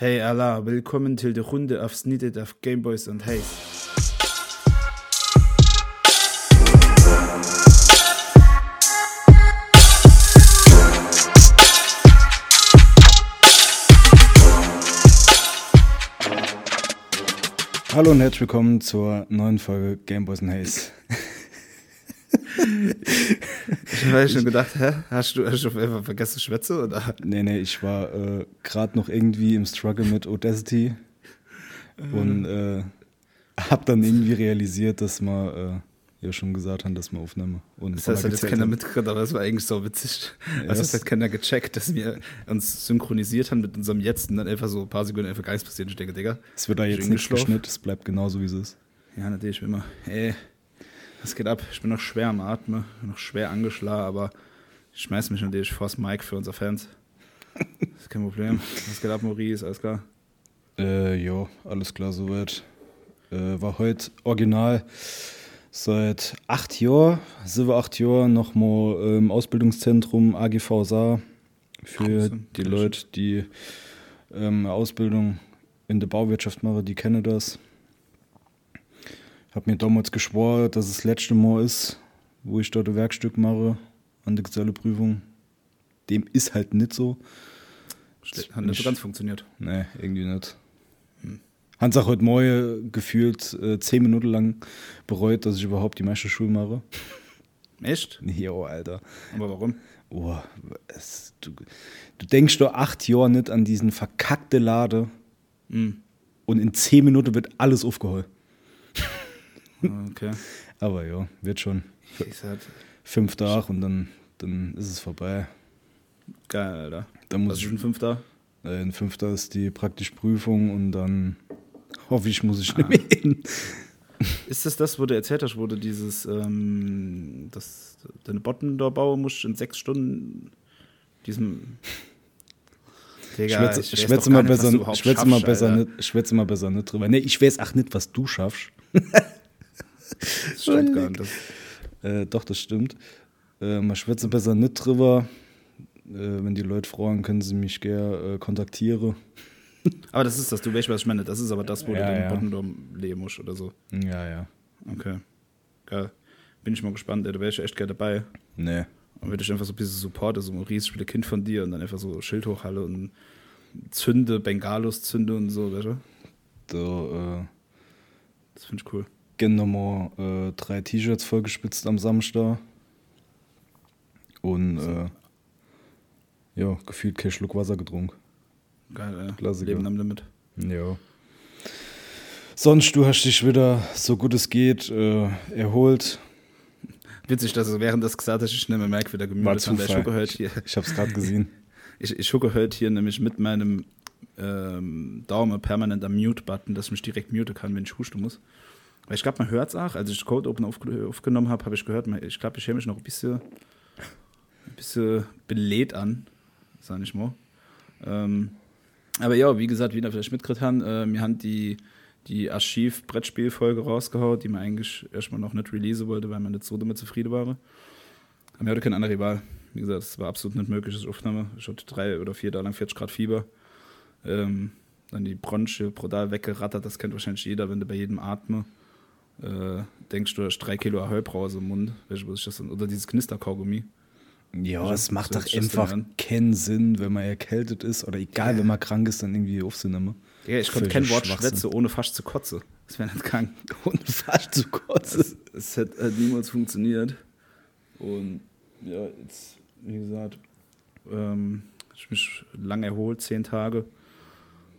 Hey Allah, willkommen til de Runde afsnittet af Gameboys und Haze. Hallo und herzlich willkommen zur neuen Folge Gameboys and Haze. Ich habe schon gedacht, hä? Hast du, hast du einfach vergessen Schwätze? Oder? Nee, nee, ich war äh, gerade noch irgendwie im Struggle mit Audacity und äh, hab dann irgendwie realisiert, dass wir äh, ja schon gesagt haben, dass wir aufnehmen. Und Das heißt, hat jetzt keiner mitgekriegt, aber das war eigentlich so witzig. Ja, Also, das- das hat keiner gecheckt, dass wir uns synchronisiert haben mit unserem Jetzt und dann einfach so ein paar Sekunden einfach gar nichts passiert. Ich denke, Digga, Es wird da jetzt nicht geschnitten, es bleibt genauso, wie es ist. Ja, natürlich, wie immer. Ey, was geht ab? Ich bin noch schwer am Atmen, noch schwer angeschlagen, aber ich schmeiß mich natürlich vors Mic für unsere Fans. Das ist kein Problem. Was geht ab, Maurice? Alles klar? Äh, jo, alles klar soweit. Äh, war heute original seit acht Jahren, sieben, acht Jahren nochmal im Ausbildungszentrum AGV Saar für die Leute, die ähm, Ausbildung in der Bauwirtschaft machen, die kennen das. Hab mir damals geschworen, dass es das letzte Mal ist, wo ich dort ein Werkstück mache an der Geselleprüfung. Dem ist halt nicht so. Hat nicht so ganz funktioniert. Nee, irgendwie nicht. Hm. Hans hat heute Morgen gefühlt äh, zehn Minuten lang bereut, dass ich überhaupt die Meisterschule mache. Echt? Nee, oh, Alter. Aber warum? Oh, es, du, du denkst doch acht Jahre nicht an diesen verkackte Lade Hm. und in zehn Minuten wird alles aufgeholt. Okay. Aber ja, wird schon. Halt Fünf Tage und dann, dann ist es vorbei. geil, Alter. Dann muss Was ist ein Fünfter? äh, in fünf Tagen ist die praktische Prüfung und dann hoffe ich, muss ich nicht mehr hin. Ist das das, wo du erzählt hast, wo du dieses, ähm, das, deine Botten da bauen musst in sechs Stunden? Diesem. Digga, Schwätze, ich schwätze mal nicht, besser, schwätze mal schaffst, besser Alter. nicht, schwätze mal besser nicht drüber. Nee, ich weiß auch nicht, was du schaffst. Das stimmt gar nicht. Das, Äh, doch, das stimmt. Äh, man schwätze besser nicht drüber. Äh, wenn die Leute fragen, können sie mich gerne äh, kontaktieren. aber das ist das, du weißt, was ich meine. Das ist aber das, wo Ja, du den ja. Bottendorm leben musst oder so. Ja, ja. Okay. Geil. Bin ich mal gespannt, ey, da wäre ich echt gerne dabei. Nee. Und würde ich einfach so ein bisschen supporten, so ein riesiges Kind von dir und dann einfach so Schild hochhalle und zünde, Bengalos zünde und so, weißt du? Da äh, Das finde ich cool. Gehen nochmal äh, drei T-Shirts vollgespitzt am Samstag. Und äh, ja, gefühlt kein Schluck Wasser getrunken. Geil, ey. Klassiker. Leben am Limit. Ja. Sonst, du hast dich wieder, so gut es geht, äh, erholt. Witzig, dass du während das gesagt hast, ich schnell mehr merke, wie der War ich Zufall. gucke heute hier. Ich hab's gerade gesehen. Ich, ich gucke heute hier nämlich mit meinem ähm, Daumen permanent am Mute-Button, dass ich mich direkt muten kann, wenn ich husten muss. Ich glaube, man hört es auch. Als ich Code Open auf, aufgenommen habe, habe ich gehört, ich glaube, ich höre mich noch ein bisschen, ein bisschen belädt an, sag ich mal. Ähm, aber ja, wie gesagt, wieder vielleicht mitgekriegt haben, äh, wir haben die, die Archiv-Brettspiel-Folge rausgehauen, die man eigentlich erstmal noch nicht releasen wollte, weil man nicht so damit zufrieden war. Aber wir hatten keine andere Wahl. Wie gesagt, es war absolut nicht möglich, ich aufnahme. Ich hatte drei oder vier Tage lang 40 Grad Fieber. Ähm, dann die Bronche brutal weggerattert, das kennt wahrscheinlich jeder, wenn du bei jedem Atme äh, denkst, du hast drei Kilo Ahoi-Brause im Mund. Weißt du, was ich das denn? Oder dieses Knisterkaugummi. Ja, Also, es macht doch ist einfach keinen Sinn, wenn man erkältet ist oder egal, wenn man krank ist, dann irgendwie aufzunehmen. Ja, ich konnte kein Wort schwätzen, ohne fast zu kotzen. Das wäre nicht krank. Und fast zu kotzen. Es, es hat, hat niemals funktioniert. Und ja, jetzt, wie gesagt, ähm, ich mich lang erholt, zehn Tage.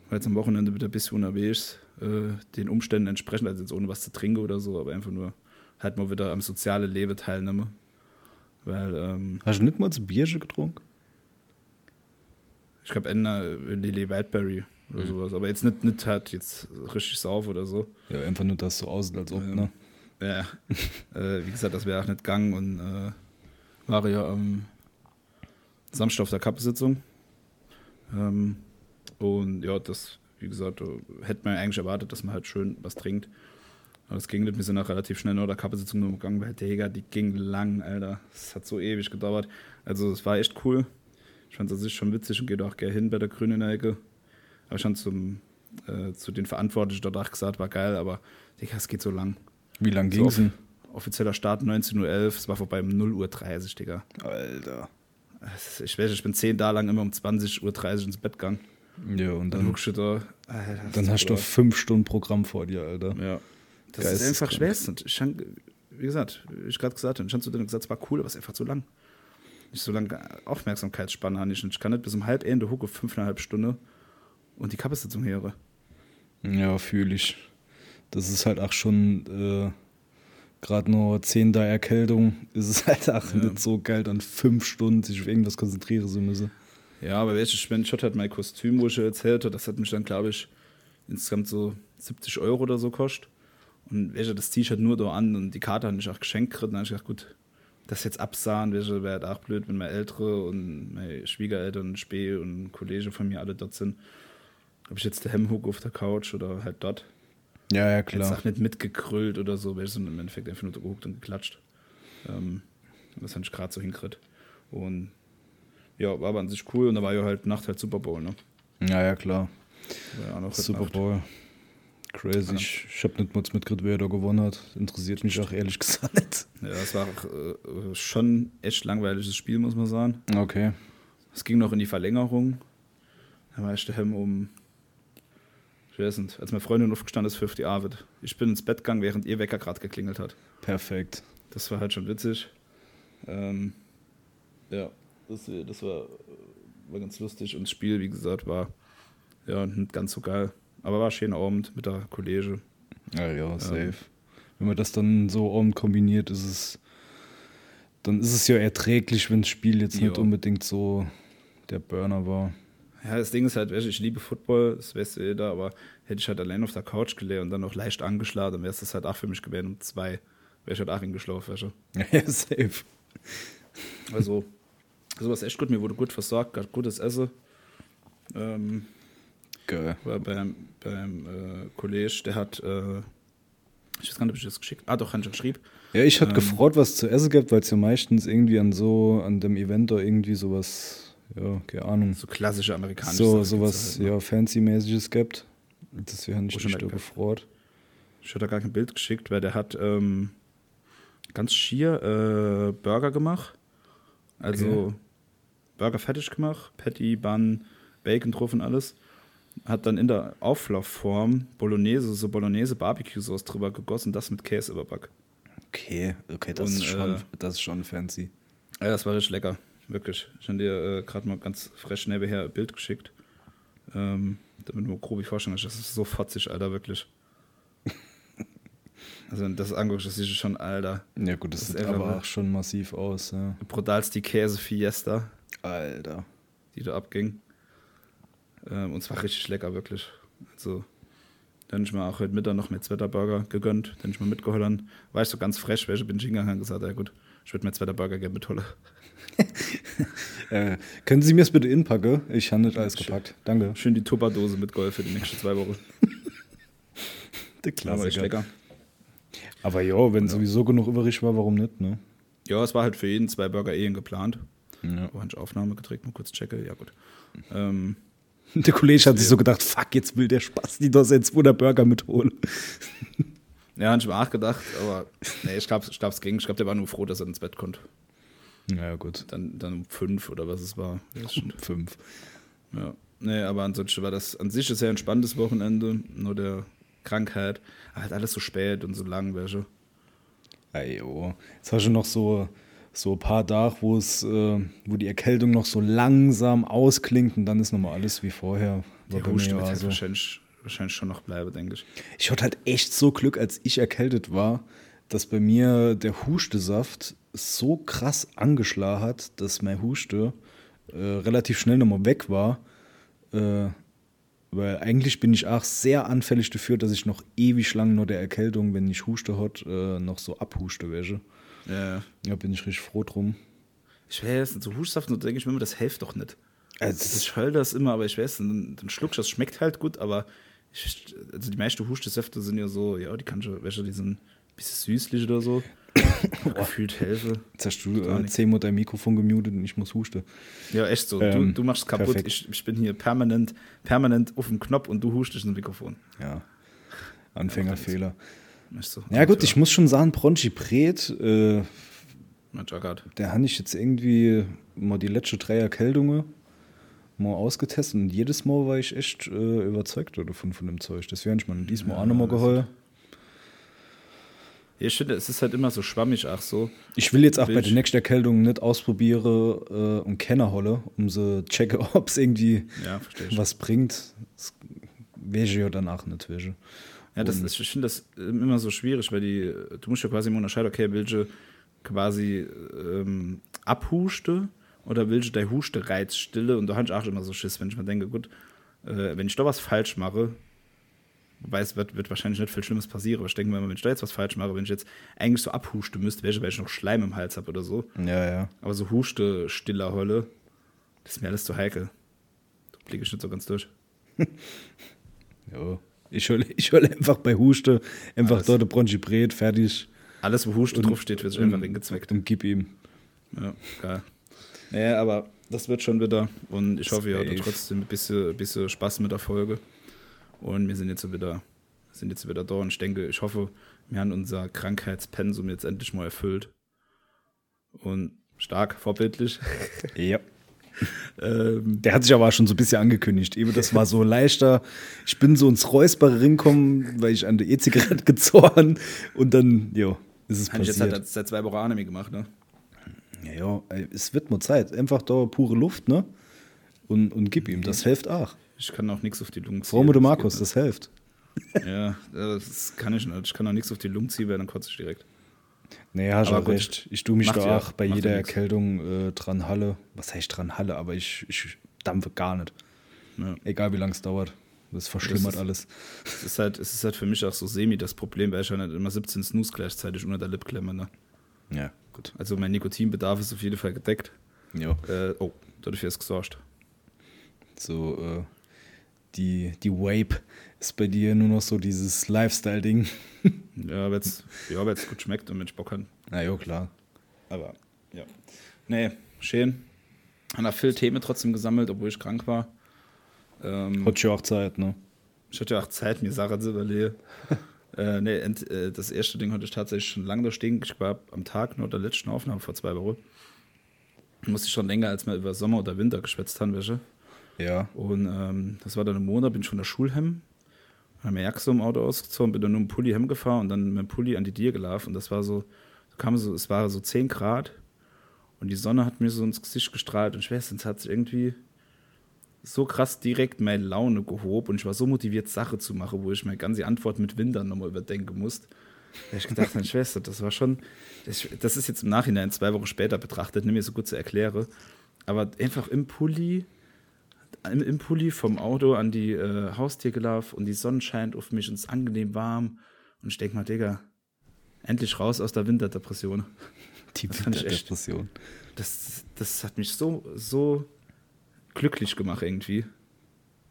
War jetzt am Wochenende wieder ein bisschen unterwegs, äh, den Umständen entsprechend, also jetzt ohne was zu trinken oder so, aber einfach nur halt mal wieder am sozialen Leben teilnehmen. Weil, ähm, Hast du nicht mal zu Bierchen getrunken? ich glaube, Ender Lily Wildberry oder sowas, aber jetzt nicht, nicht halt jetzt richtig sauf oder so. Ja, einfach nur, dass es so aussieht, als ob, Ja. ne? Ja, äh, wie gesagt, das wäre auch nicht gegangen und äh, war ja am Samstag auf der Kappensitzung. Ähm, und ja, das, wie gesagt, äh, hätte man eigentlich erwartet, dass man halt schön was trinkt. Aber das ging nicht. Wir sind auch relativ schnell nach der Kappensitzung nur gegangen, weil Digga, die ging lang, Alter. Es hat so ewig gedauert. Also, es war echt cool. Ich fand es an sich schon witzig und gehe da auch gerne hin bei der Grünen Ecke. Habe ich schon zum, äh, zu den Verantwortlichen dort auch gesagt, war geil, aber Digga, es geht so lang. Wie lang So ging's denn? Offizieller Start 19.11 Uhr, es war vorbei um 0.30 Uhr, Digga. Alter. Es Ich weiß, ich bin zehn Tage lang immer um 20.30 Uhr ins Bett gegangen. Ja, und Dann dann, du da. Alter, dann ist hast du fünf Stunden Programm vor dir, Alter. Ja. Das Geisteskrank. ist einfach schwer. Wie gesagt, wie ich gerade gesagt habe, ich zu gesagt, es war cool, aber es ist einfach zu lang. Nicht so lange Aufmerksamkeitsspanne habe ich nicht. Ich kann nicht bis um halb Ende Hucke fünfeinhalb Stunden und die Kapazitation höre. Ja, fühle ich. Das ist halt auch schon äh, gerade nur 10 da Erkältung. Ist es halt auch Ja. nicht so geil, dann fünf Stunden sich auf irgendwas konzentrieren zu müssen. Ja, aber welche ich, wenn ich halt mein Kostüm, wo ich erzählt habe, das hat mich dann, glaube ich, insgesamt so 70 Euro oder so kostet. Und welche das T-Shirt nur da an und die Karte hat ich auch geschenkt gekriegt. Dann habe ich gedacht, gut, das jetzt absahen, wäre halt auch blöd, wenn meine Ältere und meine Schwiegereltern, Spee und Kollege von mir alle dort sind. Habe ich jetzt der Hemmhook auf der Couch oder halt dort. Ja, ja, Jetzt klar. auch nicht mitgekrüllt oder so, weil ich so im Endeffekt einfach nur gehuckt und geklatscht. Ähm, das habe ich gerade so hinkriegt. Und ja, war aber an sich cool und da war ja halt Nacht halt Super Bowl, ne? Ja, ja, klar. Ja Super Nacht. Bowl. Crazy. Ja. Ich, ich habe nicht mal mitgekriegt, wer da gewonnen hat. Interessiert mich auch ehrlich gesagt nicht. Ja, das war auch, äh, schon echt langweiliges Spiel, muss man sagen. Okay. Es ging noch in die Verlängerung. Da war ich daheim um, ich weiß nicht, als meine Freundin aufgestanden ist für die Arbeit. Ich bin ins Bett gegangen, während ihr Wecker gerade geklingelt hat. Perfekt. Das war halt schon witzig. Ähm, ja, das, das war, war ganz lustig. Und das Spiel, wie gesagt, war ja nicht ganz so geil. Aber war schöner Abend mit der Kollege. Ja, ja, safe. Wenn man das dann so um kombiniert, ist es. Dann ist es ja erträglich, wenn das Spiel jetzt nicht Ja. unbedingt so der Burner war. Ja, das Ding ist halt, ich liebe Football, das weißt du jeder, aber hätte ich halt allein auf der Couch gelegt und dann noch leicht angeschlagen, dann wäre es das halt auch für mich gewesen um zwei. Wäre ich halt auch hingeschlafen, weißt du. Ja, safe. Also, sowas echt gut, mir wurde gut versorgt, gab gutes Essen. Ähm, Geil. war beim, beim äh, Kollege, der hat, äh, ich weiß gar nicht, ob ich das geschickt Ah, doch, hat schon geschrieben. Ja, ich hatte Ähm. gefreut, was zu essen gibt, weil es ja meistens irgendwie an so, an dem Event da irgendwie sowas, ja, keine Ahnung, So klassische amerikanische so, sowas, halt, ne? ja, fancy-mäßiges gibt. Deswegen ich mich da gefreut. Ich hatte da gar kein Bild geschickt, weil der hat ähm, ganz schier äh, Burger gemacht. Also Okay. Burger fertig gemacht, Patty, Bun, Bacon drauf und alles. Hat dann in der Auflaufform Bolognese, so Bolognese Barbecue-Sauce drüber gegossen, das mit Käse überback. Okay, okay, das, Und, ist schon, äh, das ist schon fancy. Ja, das war richtig lecker, wirklich. Ich habe dir äh, gerade mal ganz frisch nebenher ein Bild geschickt. Ähm, damit du mal grob vorstellen kannst, das ist so fotzig, Alter, wirklich. Also, das anguckst, das ist schon, Alter. Ja gut, das, das sieht aber auch schon massiv aus, ja. brutalst die Käse-Fiesta, Alter. die da abging. Ähm, und zwar richtig lecker, wirklich. Also, dann ich mir auch heute Mittag noch mehr Zwetterburger gegönnt, dann ich mal mitgeholt. War ich so ganz fresh, welche bin ich hingegangen und gesagt, ja gut, ich würde mir Zwetterburger gerne mitholen. Äh, können Sie mir das bitte inpacken? Ich habe nicht alles Schön. gepackt. Danke. Schön die Tupperdose mitgeholt für die nächsten zwei Wochen. Der Aber echt lecker. Aber ja, wenn sowieso genug übrig war, warum nicht, ne? Ja, es war halt für jeden zwei Burger Ehen geplant. Ja. Ich Aufnahme gedreht, mal kurz checke. Ja, gut. Ähm, Der Kollege hat sich so gedacht, fuck, jetzt will der Spaß die da jetzt wo der Burger mitholen. ja, habe ich mir auch gedacht, aber nee, ich glaube, ich glaub, es ging. Ich glaube, der war nur froh, dass er ins Bett konnte. Ja, gut. Dann, dann um fünf oder was es war. Schon- Fünf. Ja, nee, aber ansonsten war das an sich ein sehr entspanntes Wochenende, nur der Krankheit. Halt alles so spät und so lang, welche. Ajo. Jetzt hast du noch so, so ein paar Tage, wo es, äh, wo die Erkältung noch so langsam ausklingt und dann ist nochmal alles wie vorher. Der Husten wird halt also. wahrscheinlich, wahrscheinlich schon noch bleiben, denke ich. Ich hatte halt echt so Glück, als ich erkältet war, dass bei mir der Hustesaft so krass angeschlagen hat, dass mein Huste äh, relativ schnell nochmal weg war. Äh, weil eigentlich bin ich auch sehr anfällig dafür, dass ich noch ewig lang nur der Erkältung, wenn ich Huste hat, äh, noch so abhuste wäsche. Ja, Ja, bin ich richtig froh drum. ich weiß, so Hustsaft, und denke ich mir immer, das hilft doch nicht. Also, Ich höre das immer, aber ich weiß, dann, dann schluckst du, das schmeckt halt gut, aber ich, also die meisten Hustesäfte sind ja so, ja, die kannst du, welche, die sind ein bisschen süßlich oder so. gefühlt helfe. Jetzt hast du äh, zehnmal dein Mikrofon gemutet und ich muss husten. Ja, echt so. Ähm, du, du machst kaputt. Ich, ich bin hier permanent, permanent auf dem Knopf und du hustest ins Mikrofon. Ja. Anfängerfehler. Echt so. Ja gut, ich muss schon sagen, Bronchi Pret, äh, der habe ich jetzt irgendwie mal die letzte drei Erkältungen mal ausgetestet und jedes Mal war ich echt äh, überzeugt davon von dem Zeug. Deswegen habe ich mir diesmal auch nochmal geheult. Ja, ich finde, es ist halt immer so schwammig, ach so. Ich will jetzt auch bei Will der nächsten Erkältung nicht ausprobieren äh, und Kenner holle, um so checken, ob es irgendwie Ja, was bringt. Das wäre ja dann auch nicht. Wäsche. Ja, das ist, ich finde das ähm, immer so schwierig, weil die, du musst ja quasi immer unterscheiden, okay, welche quasi ähm, abhuste oder welche der Huste reizt stille und da habe ich auch immer so Schiss, wenn ich mir denke, gut, äh, wenn ich da was falsch mache, wobei es wird, wird wahrscheinlich nicht viel Schlimmes passieren, aber ich denke mir, immer, wenn ich da jetzt was falsch mache, wenn ich jetzt eigentlich so abhuste müsste, welche, weil ich noch Schleim im Hals habe oder so, Ja, ja. aber so huste stiller Holle, das ist mir alles zu heikel. Da blicke ich nicht so ganz durch. ja. Ich höre ich hol einfach bei Huste einfach Alles. dort Bronchi Pret, fertig Alles, wo Huste draufsteht, wird sich einfach hingezweckt. und gib ihm. Ja, geil. Naja, aber das wird schon wieder. Und ich hoffe, ihr hattet Safe. trotzdem ein bisschen, ein bisschen Spaß mit der Folge. Und wir sind jetzt wieder, sind jetzt wieder da. Und ich denke, ich hoffe, wir haben unser Krankheitspensum jetzt endlich mal erfüllt. Und stark, vorbildlich. Ja. Der hat sich aber auch schon so ein bisschen angekündigt. Eben, das war so leichter. Ich bin so ins Räuspere rinkommen, weil ich an der E-Zigarette gezogen und dann, jo, ist es habe ich jetzt passiert. halt seit zwei Wochen Anime gemacht, ne? ja, ja, es wird mal Zeit. Einfach da pure Luft, ne? Und, und gib ihm. Das hilft auch. Ich kann auch nichts auf die Lungen ziehen. Frau mit Das Markus, geht das hilft. Ja, das kann ich nicht. Ich kann auch nichts auf die Lungen ziehen, weil dann kotze ich direkt. Nee, hast Aber du gut. recht. Ich tue mich da auch bei jeder. Erkältung äh, dran halle. Was heißt dran halle? Aber ich, ich dampfe gar nicht. Ja. Egal wie lange es dauert. Das verschlimmert ist- alles. Es ist halt, es ist halt für mich auch so semi das Problem, weil ich halt immer 17 Snooze gleichzeitig unter der Lip klemme. Ne? Ja, gut. Also mein Nikotinbedarf ist auf jeden Fall gedeckt. Ja. Äh, oh, dadurch ist gesorgt. So, äh, die, die Vape ist bei dir nur noch so dieses Lifestyle-Ding. Ja, weil es ja, weil's gut schmeckt und Mensch Bock hat. Na ja, klar. Aber ja. Nee, schön. Haben auch viel Themen trotzdem gesammelt, obwohl ich krank war. Ähm, Hat schon auch Zeit, ne? Ich hatte ja auch Zeit, mir Sachen zu überlegen. äh, nee, ent, äh, das erste Ding hatte ich tatsächlich schon lange da stehen. Ich war am Tag nur der letzten Aufnahme vor zwei Wochen. Musste ich schon länger, als wir über Sommer oder Winter geschwätzt haben, welche. Ja. Und ähm, das war dann im Monat, bin ich von der Schule heim, habe mir Jacke so im Auto ausgezogen, bin dann nur im Pulli heimgefahren und dann mit dem Pulli an die Dier gelaufen. Und das war so, kam so, es war so 10 Grad und die Sonne hat mir so ins Gesicht gestrahlt und ich es hat sich irgendwie so krass direkt meine Laune gehoben und ich war so motiviert, Sache zu machen, wo ich meine ganze Antwort mit Windern nochmal überdenken musste. Da ich gedacht, meine Schwester, das war schon, das, das ist jetzt im Nachhinein zwei Wochen später betrachtet, nicht mehr so gut zu erklären, aber einfach im Pulli, im, im Pulli vom Auto an die äh, Haustür gelaufen und die Sonne scheint auf mich und es ist angenehm warm und ich denke mal, Digga, endlich raus aus der Winterdepression. Die Das fand ich echt- Depression. Das, das hat mich so, so glücklich gemacht irgendwie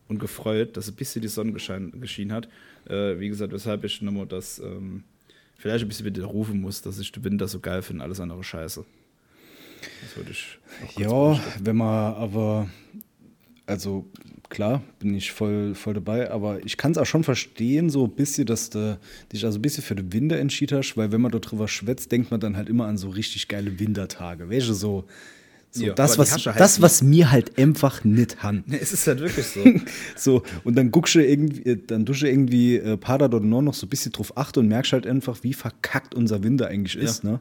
und gefreut, dass ein bisschen die Sonne geschienen hat. Äh, wie gesagt, weshalb ich nochmal das ähm, vielleicht ein bisschen wieder rufen muss, dass ich den Winter so geil finde, alles andere scheiße. Das würde ich Ja, wenn man aber, also klar, bin ich voll, voll dabei, aber ich kann es auch schon verstehen, so ein bisschen, dass du dich also ein bisschen für den Winter entschieden hast, weil wenn man darüber schwätzt, denkt man dann halt immer an so richtig geile Wintertage. Du, so, so Ja, das, was, halt das, nicht. was mir halt einfach nicht han. Nee, es ist halt wirklich so. So, und dann guckst du irgendwie, äh, dann dusche irgendwie äh, Pader dort noch so ein bisschen drauf achte und merkst halt einfach, wie verkackt unser Winter eigentlich Ja. ist, ne?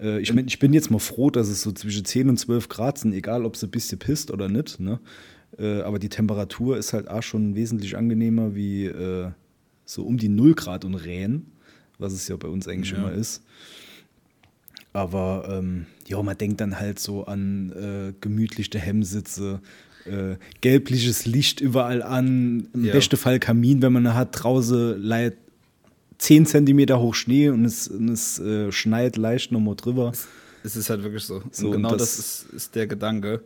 Äh, ich, mein, ich bin jetzt mal froh, dass es so zwischen 10 und 12 Grad sind, egal ob es ein bisschen pisst oder nicht, ne? Äh, aber die Temperatur ist halt auch schon wesentlich angenehmer wie äh, so um die 0 Grad und Rehen, was es ja bei uns eigentlich Ja. immer ist. Aber ähm, ja, man denkt dann halt so an äh, gemütliche Hemmsitze, äh, gelbliches Licht überall an, im Ja. besten Fall Kamin, wenn man hat, draußen leiht 10 Zentimeter hoch Schnee und es, und es äh, schneit leicht nochmal drüber. Es ist halt wirklich so. So, und und genau das, das- ist, ist der Gedanke,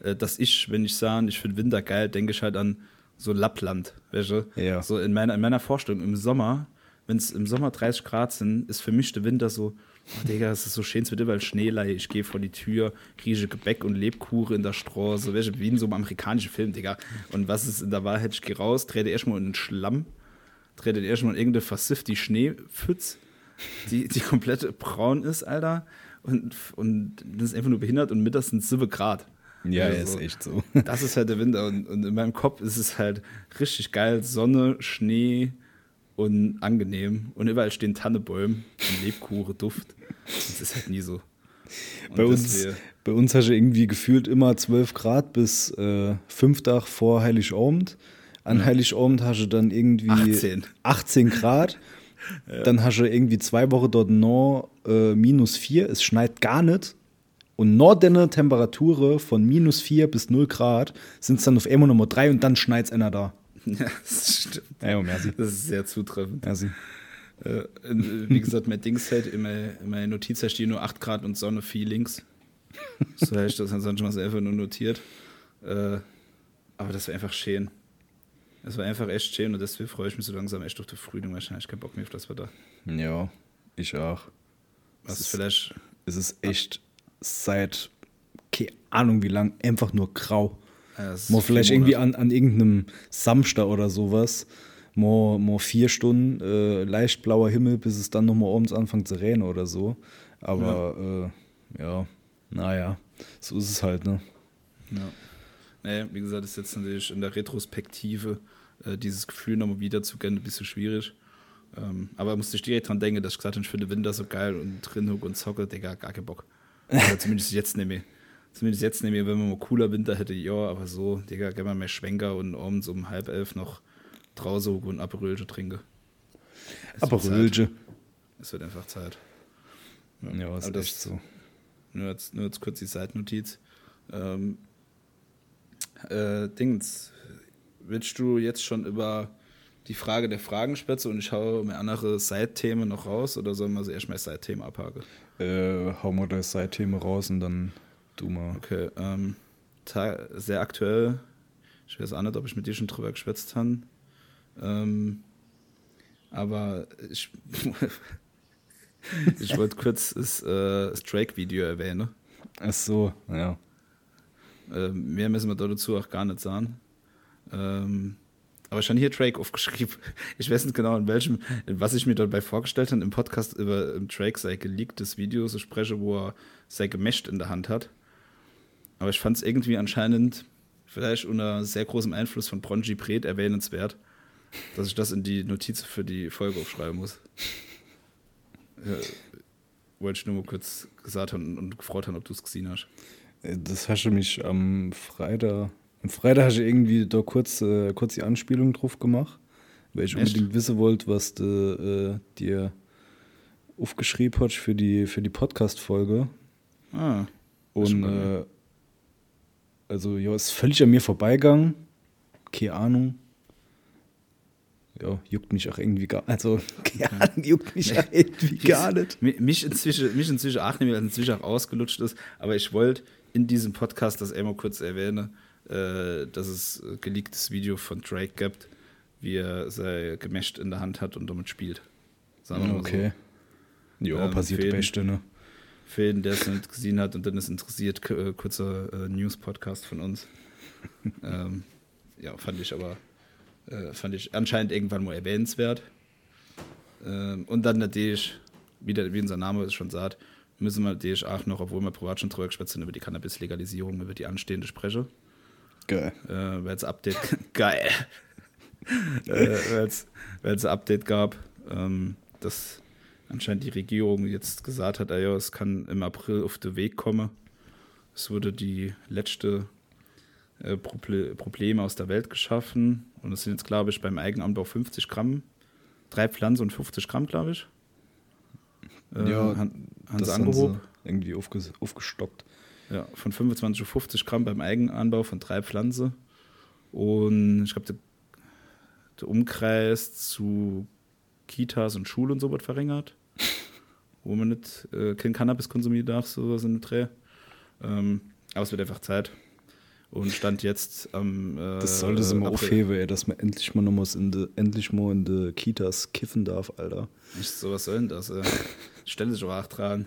äh, dass ich, wenn ich sage, ich finde Winter geil, denke ich halt an so Lappland. Weißt du? Ja. So in meiner, in meiner Vorstellung im Sommer, wenn es im Sommer 30 Grad sind, ist für mich der Winter so Oh, Digga, es ist so schön zu weil Schneelei, ich gehe vor die Tür, rieche Gebäck und Lebkuchen in der Straße, weißt du, wie in so einem amerikanischen Film, Digga. Und was ist in der Wahrheit? Ich gehe raus, trete erstmal in den Schlamm, trete erstmal in irgendeine versiffte Schneepfütze, die, die komplett braun ist, Alter. Und, und das ist einfach nur behindert und mittags sind 7 Grad. Ja, also, ist echt so. Das ist halt der Winter. Und, und in meinem Kopf ist es halt richtig geil. Sonne, Schnee, und angenehm. Und überall stehen Tannebäume und Lebkuchen, Duft. Das ist halt nie so. Und bei uns, bei uns hast du irgendwie gefühlt immer 12 Grad bis äh, fünf Tage vor Heiligabend. An. Heiligabend hast du dann irgendwie 18, 18 Grad. ja. Dann hast du irgendwie zwei Wochen dort noch äh, minus 4. Es schneit gar nicht. Und nur deine Temperaturen von minus 4 bis 0 Grad sind es dann auf einmal Nummer 3 und dann schneit es einer da. Ja, das stimmt. Ja, merci. Das ist sehr zutreffend. Merci. Äh, wie gesagt, mein Dings halt, in meiner Notiz steht nur 8 Grad und Sonne Feelings. So heißt das ansonsten mal selber nur notiert. Äh, aber das war einfach schön. Es war einfach echt schön und deswegen freue ich mich so langsam echt auf die Frühling. Wahrscheinlich keinen Bock mehr auf das Wetter. Ja, ich auch. Was ist vielleicht. Es ist echt seit, keine Ahnung wie lang, einfach nur grau. Ja, mal vielleicht irgendwie an, an irgendeinem Samstag oder sowas. Mal, mal vier Stunden äh, leicht blauer Himmel, bis es dann nochmal abends anfängt zu regnen oder so. Aber ja, äh, ja naja, so ist es halt, ne? Ja. Naja, wie gesagt, ist jetzt natürlich in der Retrospektive äh, dieses Gefühl nochmal wieder zu kennen, ein bisschen schwierig. Ähm, aber musste ich direkt dran denken, dass ich gesagt habe, ich finde Winter so geil und drin und zocke, Digga, gar keinen Bock. Also zumindest jetzt nicht mehr. Zumindest jetzt nehmen wir, wenn man mal cooler Winter hätte, ja, aber so, Digga, gerne mal mehr Schwenker und abends um halb elf noch draußen und Aperölche trinke. Aperölche. Es wird einfach Zeit. Ja, ja ist echt so. Nur jetzt, nur jetzt kurz die Seitennotiz. Ähm, äh, Dings, willst du jetzt schon über die Frage der Fragenspitze und ich hau mir andere Seitthemen noch raus oder sollen wir sie erstmal Seitthemen abhaken? Äh, hau mal das Seitthema raus und dann Du mal. Okay, ähm, sehr aktuell. Ich weiß auch nicht, ob ich mit dir schon drüber geschwätzt habe. Ähm, aber ich, ich wollte kurz das, äh, das Drake-Video erwähnen. Ach so, ja. Ähm, mehr müssen wir dazu auch gar nicht sagen. Ähm, aber schon hier Drake aufgeschrieben. Ich weiß nicht genau, in welchem, was ich mir dabei vorgestellt habe, im Podcast über Drake sein geleaktes Video so spreche, wo er sein Gemächt in der Hand hat. Aber ich fand es irgendwie anscheinend, vielleicht unter sehr großem Einfluss von Bronji Pret erwähnenswert, dass ich das in die Notiz für die Folge aufschreiben muss. Ja, wollte ich nur mal kurz gesagt haben und gefreut haben, ob du es gesehen hast. Äh, das hast du mich am Freitag. Am Freitag hast du irgendwie da kurz, äh, kurz die Anspielung drauf gemacht, weil ich Echt? unbedingt wissen wollte, was du äh, dir aufgeschrieben hast für die, für die Podcast-Folge. Ah. Und äh, also, ja, ist völlig an mir vorbeigegangen. Keine Ahnung. Ja, juckt mich auch irgendwie gar Also, keine Ahnung, juckt mich auch irgendwie gar nicht. Mich inzwischen, mich inzwischen auch nicht mehr, inzwischen auch ausgelutscht ist. Aber ich wollte in diesem Podcast das einmal kurz erwähnen, äh, dass es geleaktes Video von Drake gibt, wie er sein Gemächt in der Hand hat und damit spielt. Sagen wir okay. So. Ja, ähm, passiert Beste, ne? Film, der es nicht gesehen hat und dann ist interessiert, äh, kurzer äh, News-Podcast von uns. ähm, ja, fand ich aber, äh, fand ich anscheinend irgendwann mal erwähnenswert. Ähm, und dann natürlich, wie, der, wie unser Name es schon sagt, müssen wir natürlich auch noch, obwohl wir privat schon drüber gesprochen sind, über die Cannabis-Legalisierung, über die anstehende sprechen. Geil. Äh, weil es Update, geil. äh, weil es Update gab, ähm, das anscheinend die Regierung jetzt gesagt hat, ja, es kann im April auf den Weg kommen. Es wurde die letzte äh, Probleme aus der Welt geschaffen. Und es sind jetzt, glaube ich, beim Eigenanbau 50 Gramm. Drei Pflanzen und 50 Gramm, glaube ich. Äh, ja, haben, haben sie angehoben. irgendwie aufges aufgestockt. Ja, von 25 auf 50 Gramm beim Eigenanbau von drei Pflanzen. Und ich glaube, der, der Umkreis zu Kitas und Schulen und so wird verringert, wo man nicht äh, kein Cannabis konsumieren darf, sowas in der Dreh. Ähm, aber es wird einfach Zeit. und stand jetzt am. Äh, Das sollte sie mal aufheben, ey, dass man endlich mal noch mal in de, endlich mal in de Kitas kiffen darf, Alter. Nicht so, was soll denn das? Äh? Stelle sich auch dran.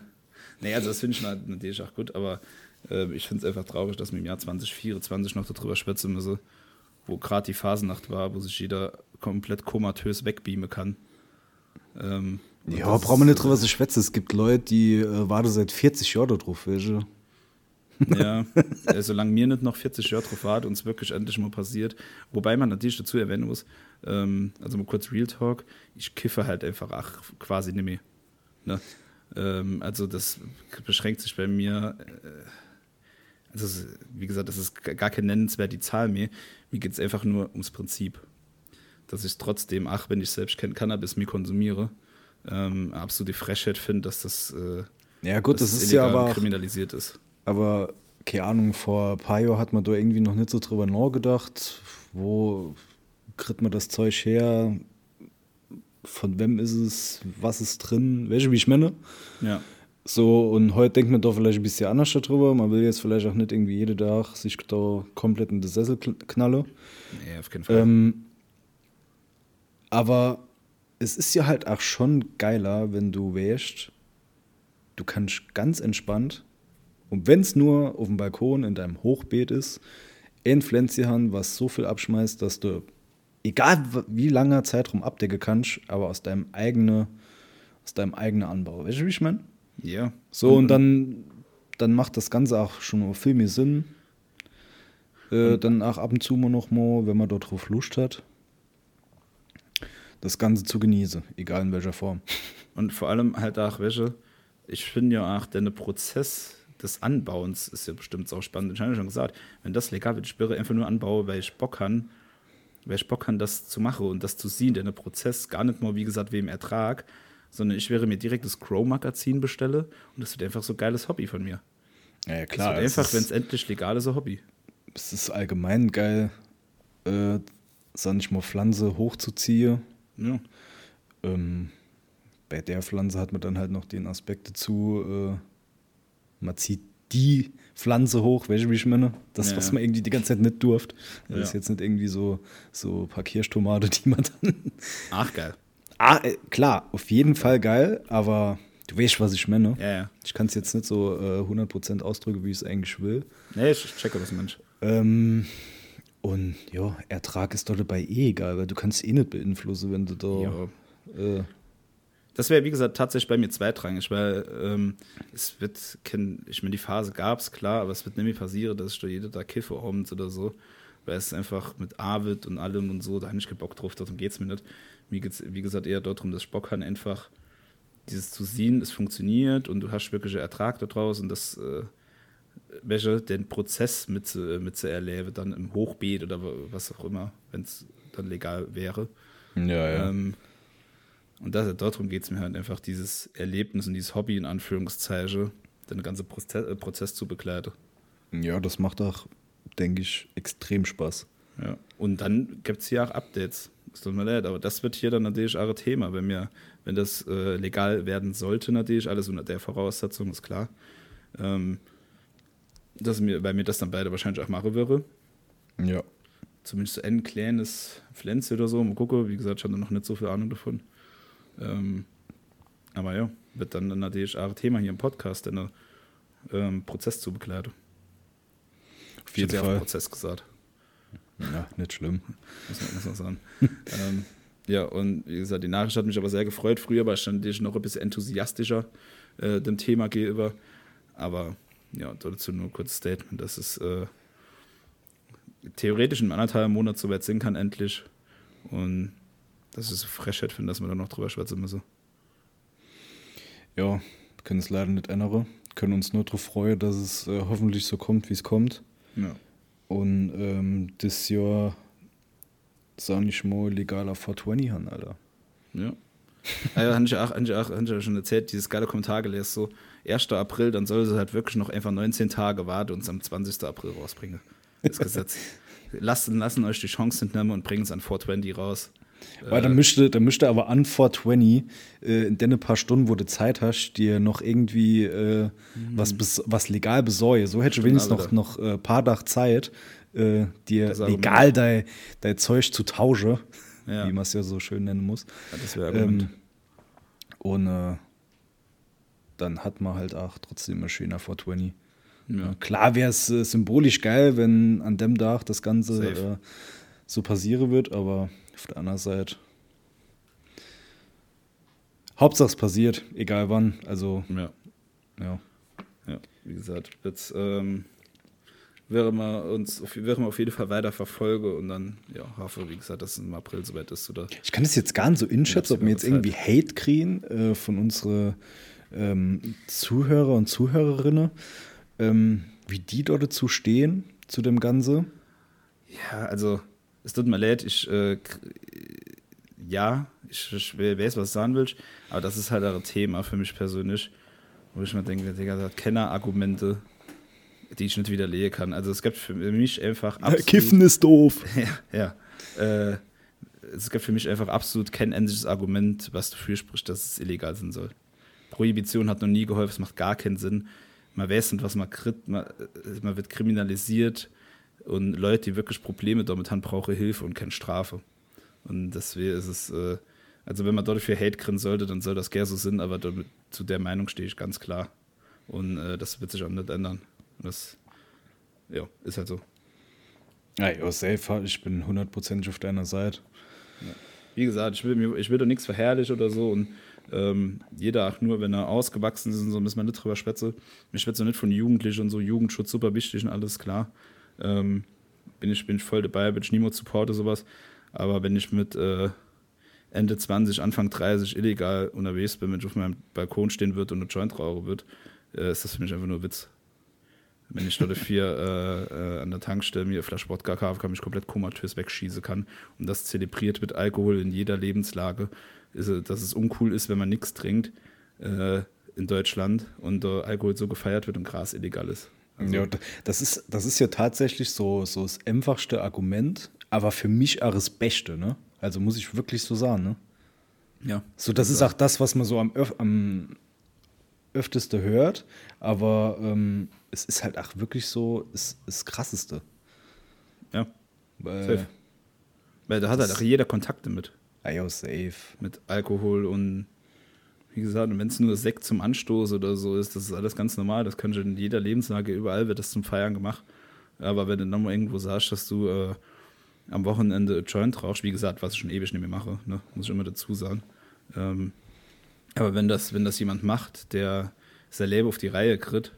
Nee, also das finde ich halt natürlich auch gut, aber ich finde es einfach traurig, dass wir im Jahr 2024 noch darüber schwätzen müssen, wo gerade die Phasennacht war, wo sich jeder komplett komatös wegbeamen kann. Ähm, Ja, das brauchen wir nicht drüber zu schwätzen. Es gibt Leute, die äh, warten seit 40 Jahren darauf, welche. Ja, äh, solange mir nicht noch 40 Jahre drauf wart und es wirklich endlich mal passiert. Wobei man natürlich dazu erwähnen muss, ähm, also mal kurz Real Talk, ich kiffe halt einfach ach, quasi nicht mehr. Ne? Ähm, also das beschränkt sich bei mir, äh, es- wie gesagt, das ist gar keine nennenswerte Zahl mehr. Mir geht es einfach nur ums Prinzip. Dass ich trotzdem, ach, wenn ich selbst kein Cannabis mir konsumiere, ähm, absolut die Frechheit finde, dass das, äh, Ja, gut, das ist ja aber kriminalisiert ist. aber keine Ahnung, vor ein paar Jahren hat man da irgendwie noch nicht so drüber nachgedacht, wo kriegt man das Zeug her, von wem ist es, was ist drin, welche, wie ich meine. Ja. So, und heute denkt man doch vielleicht ein bisschen anders darüber. Man will jetzt vielleicht auch nicht irgendwie jeden Tag sich da komplett in den Sessel kn- knallen. Nee, auf keinen Fall. Ähm, aber es ist ja halt auch schon geiler, wenn du wäschst. Du kannst ganz entspannt, und wenn es nur auf dem Balkon in deinem Hochbeet ist, ein Pflänzchen haben, was so viel abschmeißt, dass du, egal wie langer Zeitraum abdecken kannst, aber aus deinem eigenen, aus deinem eigenen Anbau. Weißt du, wie ich meine? Ja. So, und dann, dann macht das Ganze auch schon mal viel mehr Sinn. Äh, dann auch ab und zu mal noch mal, wenn man dort drauf Lust hat, das Ganze zu genießen, egal in welcher Form. Und vor allem halt auch, welche, ich finde ja auch, der Prozess des Anbauens ist ja bestimmt auch spannend. Ich habe ja schon gesagt, wenn das legal wird, ich spüre einfach nur anbaue, weil ich Bock kann, weil ich Bock kann, das zu machen und das zu sehen, der Prozess gar nicht mal, wie gesagt, wem Ertrag, sondern ich wäre mir direkt das Crow-Magazin bestelle und das wird einfach so ein geiles Hobby von mir. Ja, ja Das klar. wird es einfach, wenn es endlich legal ist, ein Hobby. es ist allgemein geil, äh, sag ich mal, Pflanze hochzuziehen. Ja. Ähm, bei der Pflanze hat man dann halt noch den Aspekt dazu, äh, man zieht die Pflanze hoch, welche wie ich meine, das, Ja, was man irgendwie die ganze Zeit nicht durft. Das Ja. ist jetzt nicht irgendwie so, so ein paar Kirschtomate, die man dann. Ach, geil. Ah, äh, klar, auf jeden Fall geil, aber du weißt, was ich meine. Ja, ja. Ich kann es jetzt nicht so äh, 100% ausdrücken, wie ich es eigentlich will. Nee, ich checke das, Mensch. Ähm, und ja, Ertrag ist dort dabei eh egal, weil du kannst eh nicht beeinflussen, wenn du da. Ja. Äh, Das wäre, wie gesagt, tatsächlich bei mir zweitrangig, weil ähm, es wird, kein, ich meine, die Phase gab es, klar, aber es wird mehr passieren, dass ich da jeder da kiffe abends oder so, weil es einfach mit Arvid und allem und so, da habe ich keinen Bock drauf, darum geht es mir nicht. Mir geht es, wie gesagt, eher darum, dass ich Bock habe, einfach dieses zu sehen, es funktioniert und du hast wirklich einen Ertrag da draus und das, äh, welche den Prozess mit, zu- mit zu erleben, dann im Hochbeet oder was auch immer, wenn es dann legal wäre. ja, Ähm, und das, darum geht es mir halt einfach, dieses Erlebnis und dieses Hobby in Anführungszeichen, den ganzen Prozess, äh, Prozess zu begleiten. Ja, das macht auch, denke ich, extrem Spaß. Ja. Und dann gibt es hier auch Updates. Es tut mir leid, aber das wird hier dann natürlich auch ein Thema, wenn mir, wenn das äh, legal werden sollte, natürlich, alles unter der Voraussetzung, ist klar. Ähm, dass mir, weil mir das dann beide wahrscheinlich auch machen würde. Ja. zumindest so ein kleines Pflänze oder so. Mal gucken, wie gesagt, ich hatte noch nicht so viel Ahnung davon. Ähm, aber ja, wird dann natürlich auch ein Thema hier im Podcast, den ähm, Prozess zu begleiten. Auf jeden Fall. Prozess gesagt, Ja, nicht schlimm. muss man, muss man sagen. ähm, ja, und wie gesagt, die Nachricht hat mich aber sehr gefreut. Früher war ich dann noch ein bisschen enthusiastischer äh, dem Thema gegenüber. Aber ja, dazu nur ein kurzes Statement, dass es äh, theoretisch in anderthalb Monaten so weit sein kann, endlich. Und dass ich es Frechheit finde, dass wir da noch drüber schwätzen müssen. Ja, können es leider nicht ändern. Können uns nur darauf freuen, dass es äh, hoffentlich so kommt, wie es kommt. Ja. Und ähm, das Jahr, sag ich mal, legaler 420 haben, Alter. Ja. Ah ja, habe ich, auch, hab ich, auch, hab ich auch schon erzählt, dieses geile Kommentar gelesen, so 1. April, dann soll sie halt wirklich noch einfach 19 Tage warten und es am 20. April rausbringen. Das Gesetz. lassen, lassen euch die Chance entnehmen und bringen es an 420 raus. Weil dann müsste, dann müsste aber an 420 äh, in den paar Stunden, wo du Zeit hast, dir noch irgendwie äh, was, bes was legal besorge. So hättest du wenigstens noch, noch äh, paar Tag Zeit, äh, dir legal dein, dein Zeug zu tauschen, Ja. wie man es ja so schön nennen muss. Ja, das wäre. Ähm, und äh, dann hat man halt auch trotzdem ein schöner 420. ja. Klar wäre es äh, symbolisch geil, wenn an dem Tag das Ganze äh, so passieren wird, aber auf der anderen Seite. Hauptsache es passiert, egal wann. Also, ja. ja. Ja, wie gesagt, jetzt ähm, wäre man uns auf, wäre auf jeden Fall weiter verfolge und dann, ja, hoffe, wie gesagt, dass es im April soweit ist, oder? Ich kann das jetzt gar nicht so inschätzen, ob wir jetzt irgendwie Hate kriegen äh, von unseren ähm, Zuhörer und Zuhörerinnen, ähm, wie die dort dazu stehen, zu dem Ganze. Ja, also, es tut mir leid, ich, äh, ja, ich, ich weiß, was du sagen willst, aber das ist halt auch ein Thema für mich persönlich, wo ich mir denke, Digga, das hat Kennerargumente, die ich nicht widerlegen kann. Also, es gibt für mich einfach absolut ist doof. ja, ja. Äh, es gibt für mich einfach absolut kein endliches Argument, was dafür spricht, dass es illegal sein soll. Prohibition hat noch nie geholfen, es macht gar keinen Sinn. Man weiß nicht, was man kriegt, man, äh, man wird kriminalisiert und Leute, die wirklich Probleme damit haben, brauchen Hilfe und keine Strafe. Und deswegen ist es, äh, also wenn man dafür Hate kriegen sollte, dann soll das gerne so sein, aber damit, zu der Meinung stehe ich ganz klar. Und äh, das wird sich auch nicht ändern. Das, ja, ist halt so. Ja, ja, safe, ich bin hundertprozentig auf deiner Seite. wie gesagt, ich will, mir, ich will doch nichts verherrlichen oder so und ähm, jeder auch nur, wenn er ausgewachsen ist und so, müssen wir nicht drüber schwätzen. Ich schwätze nicht von Jugendlichen und so, Jugendschutz super wichtig und alles klar. Ähm, bin, ich, bin ich voll dabei, bin ich niemals supporte sowas. Aber wenn ich mit äh, Ende 20, Anfang 30 illegal unterwegs bin, wenn ich auf meinem Balkon stehen wird und eine Joint rauche wird, äh, ist das für mich einfach nur Witz. Wenn ich dort vier äh, äh, an der Tankstelle mir Flasche Wodka kann mich komplett komatös wegschießen kann und das zelebriert mit Alkohol in jeder Lebenslage, ist, es- dass es uncool ist, wenn man nichts trinkt äh, in Deutschland und äh, Alkohol so gefeiert wird und Gras illegal ist. Also, Ja, das ist, das ist ja tatsächlich so, so das einfachste Argument, aber für mich auch das Beste, ne? Also muss ich wirklich so sagen, ne? ja. So, das ist auch das, was man so am, öf am öfteste hört, aber ähm, es ist halt auch wirklich so das, das Krasseste. ja. Weil, Safe. Weil da hat halt auch jeder Kontakte mit. Ah, ja, safe. mit Alkohol und wie gesagt, wenn es nur Sekt zum Anstoß oder so ist, das ist alles ganz normal. Das kann schon in jeder Lebenslage, überall wird das zum Feiern gemacht. Aber wenn du dann irgendwo sagst, dass du äh, am Wochenende Joint rauchst, wie gesagt, was ich schon ewig nicht mehr mache, ne? muss ich immer dazu sagen. Ähm, aber wenn das, wenn das jemand macht, der sein Leben auf die Reihe kriegt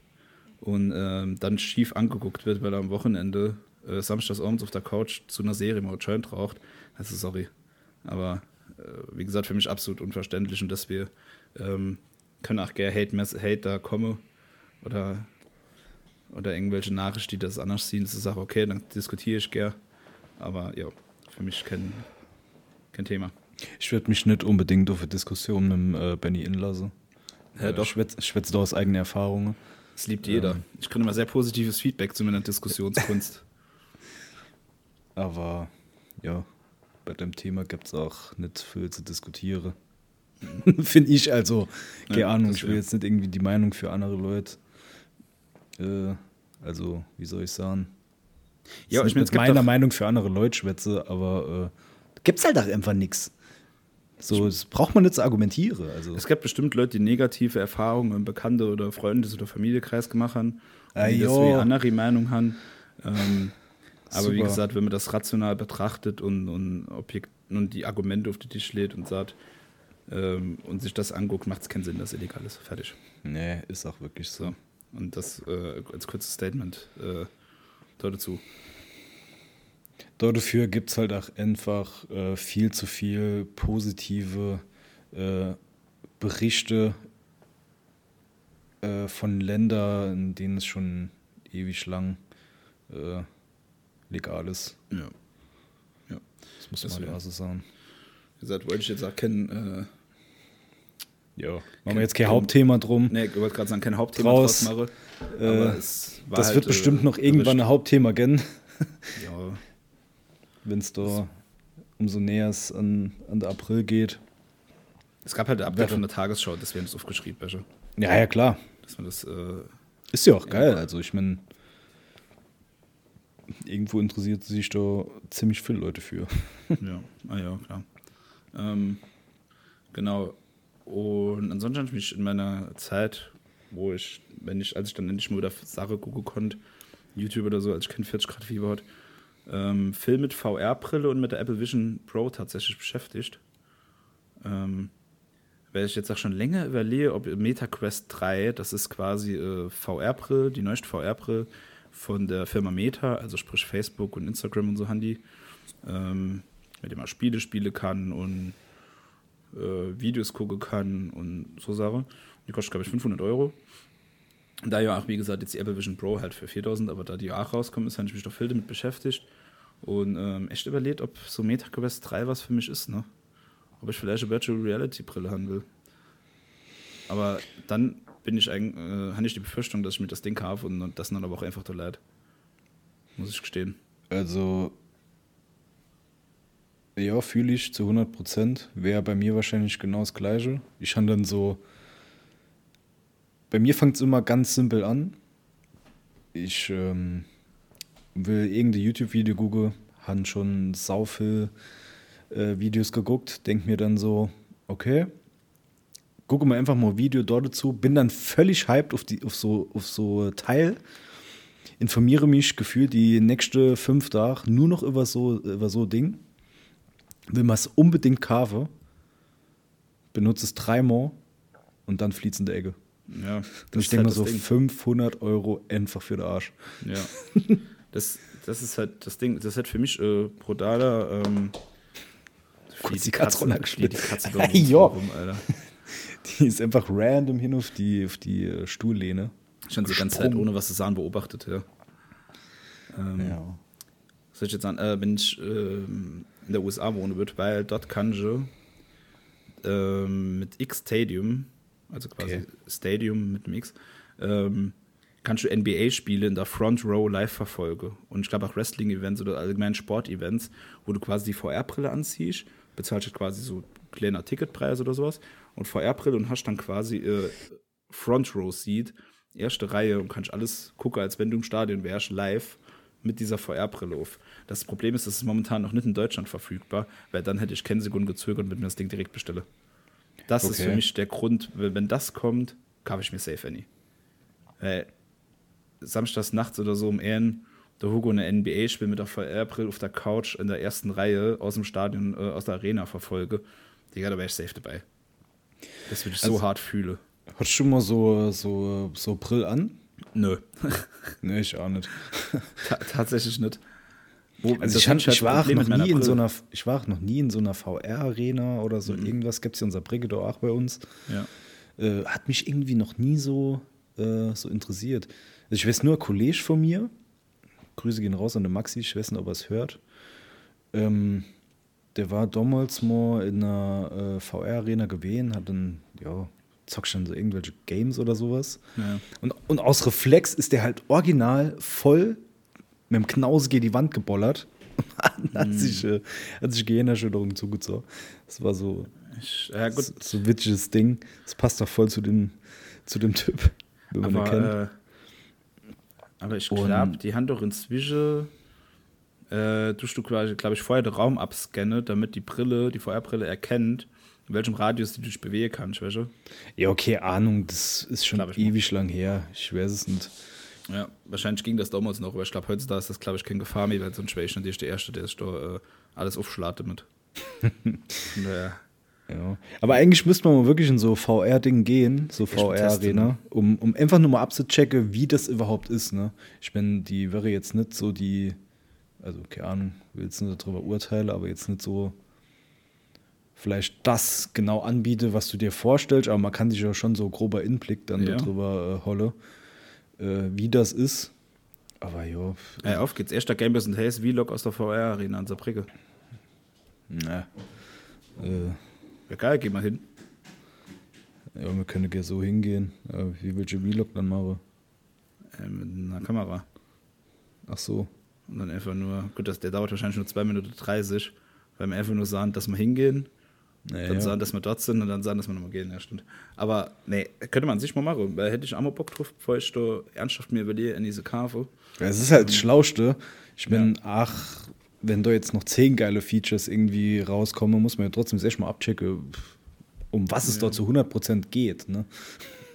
und ähm, dann schief angeguckt wird, weil er am Wochenende äh, samstags abends auf der Couch zu einer Serie mal Joint raucht, also sorry. Aber äh, wie gesagt, für mich absolut unverständlich und dass wir ähm, können auch gerne Hate, Hate da kommen oder, oder irgendwelche Nachrichten, die das anders sehen. Das ist auch okay, dann diskutiere ich gern. Aber ja, für mich kein, kein Thema. Ich werde mich nicht unbedingt auf eine Diskussion mit äh, Benny inlassen. Ja, Äh, doch. Ich schwätze ich schwätze da aus eigener Erfahrung. Das liebt jeder. Ähm. Ich kriege immer sehr positives Feedback zu meiner Diskussionskunst. Aber ja, bei dem Thema gibt es auch nicht viel zu diskutieren. Finde ich also. Keine Ja, Ahnung, das ich will jetzt nicht irgendwie die Meinung für andere Leute. Äh, also, wie soll ich sagen? Ja, ich meine, mit meiner Meinung für andere Leute schwätze, aber äh, gibt's halt auch einfach nichts. So, das braucht man nicht zu argumentieren. Also, Es gibt bestimmt Leute, die negative Erfahrungen im Bekannte- oder Freundes- oder Familienkreis gemacht haben. Ah, die jo. deswegen andere Meinung haben. Ähm, aber wie gesagt, wenn man das rational betrachtet und, und, Objekt, und die Argumente auf den Tisch lädt und sagt ähm, und sich das anguckt, macht es keinen Sinn, dass illegal ist. Fertig. nee, ist auch wirklich so. So. Und das äh, als kurzes Statement äh, dazu. Dafür gibt es halt auch einfach äh, viel zu viel positive äh, Berichte äh, von Ländern, in denen es schon ewig lang äh, legal ist. Ja. ja. Das muss Das man ja so sagen. Wie gesagt, wollte ich jetzt auch kein, äh, Ja. Machen wir jetzt kein Hauptthema drum. nee, ich wollte gerade sagen, kein Hauptthema Draus, draus mache. äh, es Das halt, wird bestimmt äh, noch irgendwann ein Hauptthema geben, Ja, wenn es da umso näher es an, an der April geht. Es gab halt ein Update von der Tagesschau, das wäre das aufgeschrieben, Wäsche. Ja, ja, klar. Dass man das, äh, Ist ja auch geil. Also ich meine, irgendwo interessiert sich da ziemlich viele Leute für. ja, ah ja, klar. Ähm, genau. Und ansonsten habe ich mich in meiner Zeit, wo ich, wenn ich, als ich dann endlich mal wieder Sache gucken konnte, YouTube oder so, als ich kein 40 Grad Fieber hatte, ähm, viel mit VR-Brille und mit der Apple Vision Pro tatsächlich beschäftigt. Ähm, weil ich jetzt auch schon länger überlege, ob MetaQuest 3, das ist quasi äh, VR-Brille, die neueste VR-Brille von der Firma Meta, also sprich Facebook und Instagram und so Handy, ähm, mit dem man Spiele spielen kann und äh, Videos gucken kann und so Sachen. Die kostet, glaube ich, 500 Euro. Da ja auch, wie gesagt, jetzt die Apple Vision Pro halt für 4000, aber da die auch rauskommen ist, habe ich mich doch viel damit beschäftigt und ähm, echt überlegt, ob so MetaQuest 3 was für mich ist, ne? Ob ich vielleicht eine Virtual Reality Brille haben will. Aber dann bin ich eigentlich, äh, habe ich die Befürchtung, dass ich mir das Ding kaufe und, das dann aber auch einfach so leid. Muss ich gestehen. Also, ja, fühle ich zu 100 Prozent. Wäre bei mir wahrscheinlich genau das Gleiche. Ich habe dann so. Bei mir fängt es immer ganz simpel an. Ich ähm, will irgendein YouTube-Video gucken, habe schon sau viel äh, Videos geguckt, denke mir dann so, okay, gucke mir einfach mal ein Video dort dazu, bin dann völlig hyped auf, die, auf, so, auf so Teil, informiere mich gefühlt die nächsten fünf Tage nur noch über so, über so Ding, will man es unbedingt kaufen, benutze es dreimal und dann flieht es in der Ecke. Ja, Und ich denke mal so 500 Euro einfach für den Arsch. Ja. Das, das ist halt das Ding, das halt für mich äh, brutaler. Ähm, Kurz die Katze runtergeschnitten. Die Katze Ja. rum, Alter. Die ist einfach random hin auf die, auf die äh, Stuhllehne. Schon die ganze Zeit, ohne was zu sagen, beobachtet, ja. Ähm, Ja. Was soll ich jetzt sagen? Äh, wenn ich ähm, in der USA wohne wird, weil dort ich ähm, mit X Stadium, also quasi Okay. Stadium mit dem X, ähm, kannst du NBA-Spiele in der Front Row live verfolgen. Und ich glaube auch Wrestling-Events oder allgemein Sport-Events, wo du quasi die VR-Brille anziehst, bezahlst du quasi so kleiner Ticketpreis oder sowas und VR-Brille und hast dann quasi äh, Front Row Seat, erste Reihe und kannst alles gucken, als wenn du im Stadion wärst, live mit dieser VR-Brille auf. Das Problem ist, das ist momentan noch nicht in Deutschland verfügbar, weil dann hätte ich keine Sekunde gezögert und würde mir das Ding direkt bestelle. Das ist Okay. für mich der Grund, wenn das kommt, kaufe ich mir Safe Any. Weil samstags nachts oder so um Ehren, der Hugo eine NBA-Spiel mit der VR-Brille auf der Couch in der ersten Reihe aus dem Stadion, äh, aus der Arena verfolge, Digga, da wäre ich safe dabei. Das würde ich so Also- hart fühle. Hast du schon mal so, so, so Brill an? Nö, Nee, ich auch nicht. ta tatsächlich nicht. Wo, Also ich, hab halt ich, war noch nie in so einer, ich war noch nie in so einer VR-Arena oder so irgendwas. Gibt es ja unser Brigge auch bei uns. Ja. Äh, hat mich irgendwie noch nie so, äh, so interessiert. Also ich weiß nur, ein Kollege von mir, Grüße gehen raus an den Maxi, ich weiß nicht, ob er es hört. Ähm, der war damals mal in einer äh, VR-Arena gewesen, hat dann, ja, zockt schon so irgendwelche Games oder sowas. Ja. Und, und aus Reflex ist der halt original voll mit dem Knause gegen die Wand gebollert. Hat sich, äh, hat sich Gehirnerschütterung zugezogen. Das war so, Ich, ja, gut, so, ein witziges Ding. Das passt doch voll zu, den, zu dem Typ, wenn man ihn kennt. aber, äh, aber ich glaube, die haben doch inzwischen, äh, tust du glaube ich, vorher den Raum abscannen, damit die Brille, die VR-Brille erkennt, in welchem Radius du dich bewegen kannst, weißt du? Ja, okay, Ahnung, das ist schon ich mal. ewig lang her. Ich weiß es nicht. Ja, wahrscheinlich ging das damals noch, aber ich glaube, heutzutage ist das, glaube ich, keine Gefahr mehr, weil sonst wäre ich natürlich der Erste, der sich da äh, alles aufschlate mit. naja. Ja. Aber eigentlich müsste man mal wirklich in so VR-Ding gehen, so VR-Arena, ne? um, um einfach nur mal abzuchecken, wie das überhaupt ist. Ne? Ich meine, die wäre jetzt nicht so die, also keine Ahnung, will jetzt nicht darüber urteilen, aber jetzt nicht so vielleicht das genau anbiete, was du dir vorstellst, aber man kann sich ja schon so grober Inblick dann Ja. darüber äh, holle, äh, wie das ist. Aber ja, Ey, auf geht's. Erster Gamers and Haze Vlog aus der VR-Arena an Saarbrücke. na, äh, Ja, geil, geh mal hin. ja, wir können ja so hingehen. Äh, wie willst du Vlog dann machen? Äh, mit einer Kamera. Ach so. Und dann einfach nur, gut, das, der dauert wahrscheinlich nur 2 Minuten 30. Weil wir einfach nur sagen, dass wir hingehen, Ja, dann ja. sagen, dass wir dort sind und dann sagen, dass wir nochmal gehen. Ja, stimmt. Aber nee, könnte man sich mal machen, weil hätte ich auch mal Bock drauf, bevor ich da ernsthaft mir überlege in diese Kafe. Ja, Es ist halt das Schlauste. Ich meine, ach, wenn da jetzt noch zehn geile Features irgendwie rauskommen, muss man ja trotzdem echt mal abchecken, um was es dort zu 100% geht. Ne?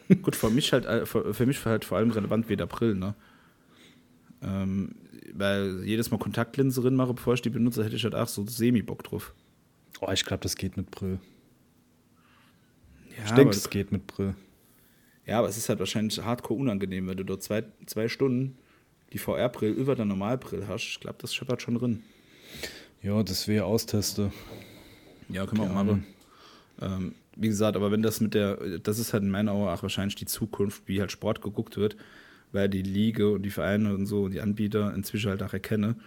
Gut, für mich halt, äh, für, für mich halt vor allem relevant wie der April, ne? Ähm, weil jedes Mal Kontaktlinse drin mache, bevor ich die benutze, hätte ich halt auch so semi-Bock drauf. Oh, ich glaube, das geht mit Brill. Ja, ich denke, das geht mit Brill. ja, aber es ist halt wahrscheinlich hardcore unangenehm, wenn du dort zwei, zwei Stunden die VR-Brill über der Normalbrill hast. Ich glaube, das scheppert schon drin. Ja, das wäre Austeste. Ja, können wir auch machen. Ähm, wie gesagt, aber wenn das mit der, das ist halt in meinen Augen auch wahrscheinlich die Zukunft, wie halt Sport geguckt wird, weil die Liga und die Vereine und so, die Anbieter inzwischen halt auch erkennen,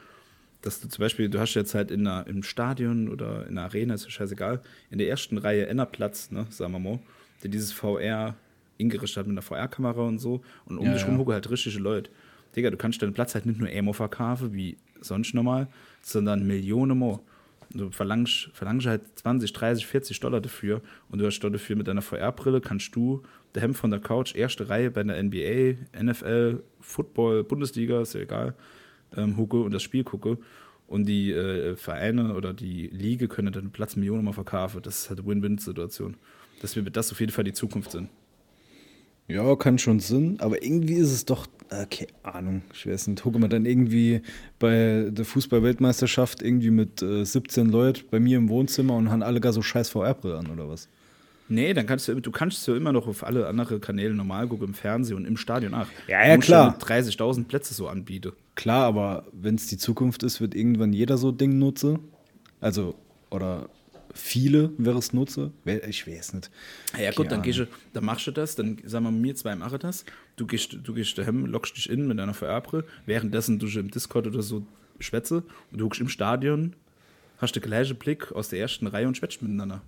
dass du zum Beispiel, du hast jetzt halt in einer, im Stadion oder in der Arena, ist ja scheißegal, in der ersten Reihe einer Platz, ne, sagen wir mal, der dieses VR ingerichtet hat mit einer VR-Kamera und so und um Ja, dich ja. rum halt richtige Leute. Digga, du kannst deinen Platz halt nicht nur einmal verkaufen, wie sonst normal, sondern Millionen mehr. Du verlangst, verlangst halt 20, 30, 40 Dollar dafür und du hast dafür mit deiner VR-Brille kannst du daheim von der Couch, erste Reihe bei der NBA, NFL, Football, Bundesliga, ist ja egal, ähm, hucke und das Spiel gucke und die äh, Vereine oder die Liga können dann Platz Millionen mal verkaufen. Das ist halt eine Win-Win-Situation. Dass wir das auf jeden Fall die Zukunft sind. Ja, kann schon Sinn, aber irgendwie ist es doch, äh, keine Ahnung, ich weiß nicht, gucke mal dann irgendwie bei der Fußball-Weltmeisterschaft irgendwie mit äh, 17 Leuten bei mir im Wohnzimmer und haben alle gar so scheiß VR-Brille an oder was? Nee, dann kannst du, du kannst ja immer noch auf alle anderen Kanäle normal gucken, im Fernsehen und im Stadion auch. Ja, ja, klar. 30.000 Plätze so anbieten. Klar, aber wenn es die Zukunft ist, wird irgendwann jeder so Ding nutze. Also, oder viele wäre es nutze. Ich weiß nicht. Ja, gut, dann, gehst du, dann machst du das, dann sagen wir mir zwei machen das. Du gehst, du gehst daheim, lockst dich in mit deiner VR-Brille, währenddessen du im Discord oder so schwätze und du guckst im Stadion, hast den gleichen Blick aus der ersten Reihe und schwätzt miteinander.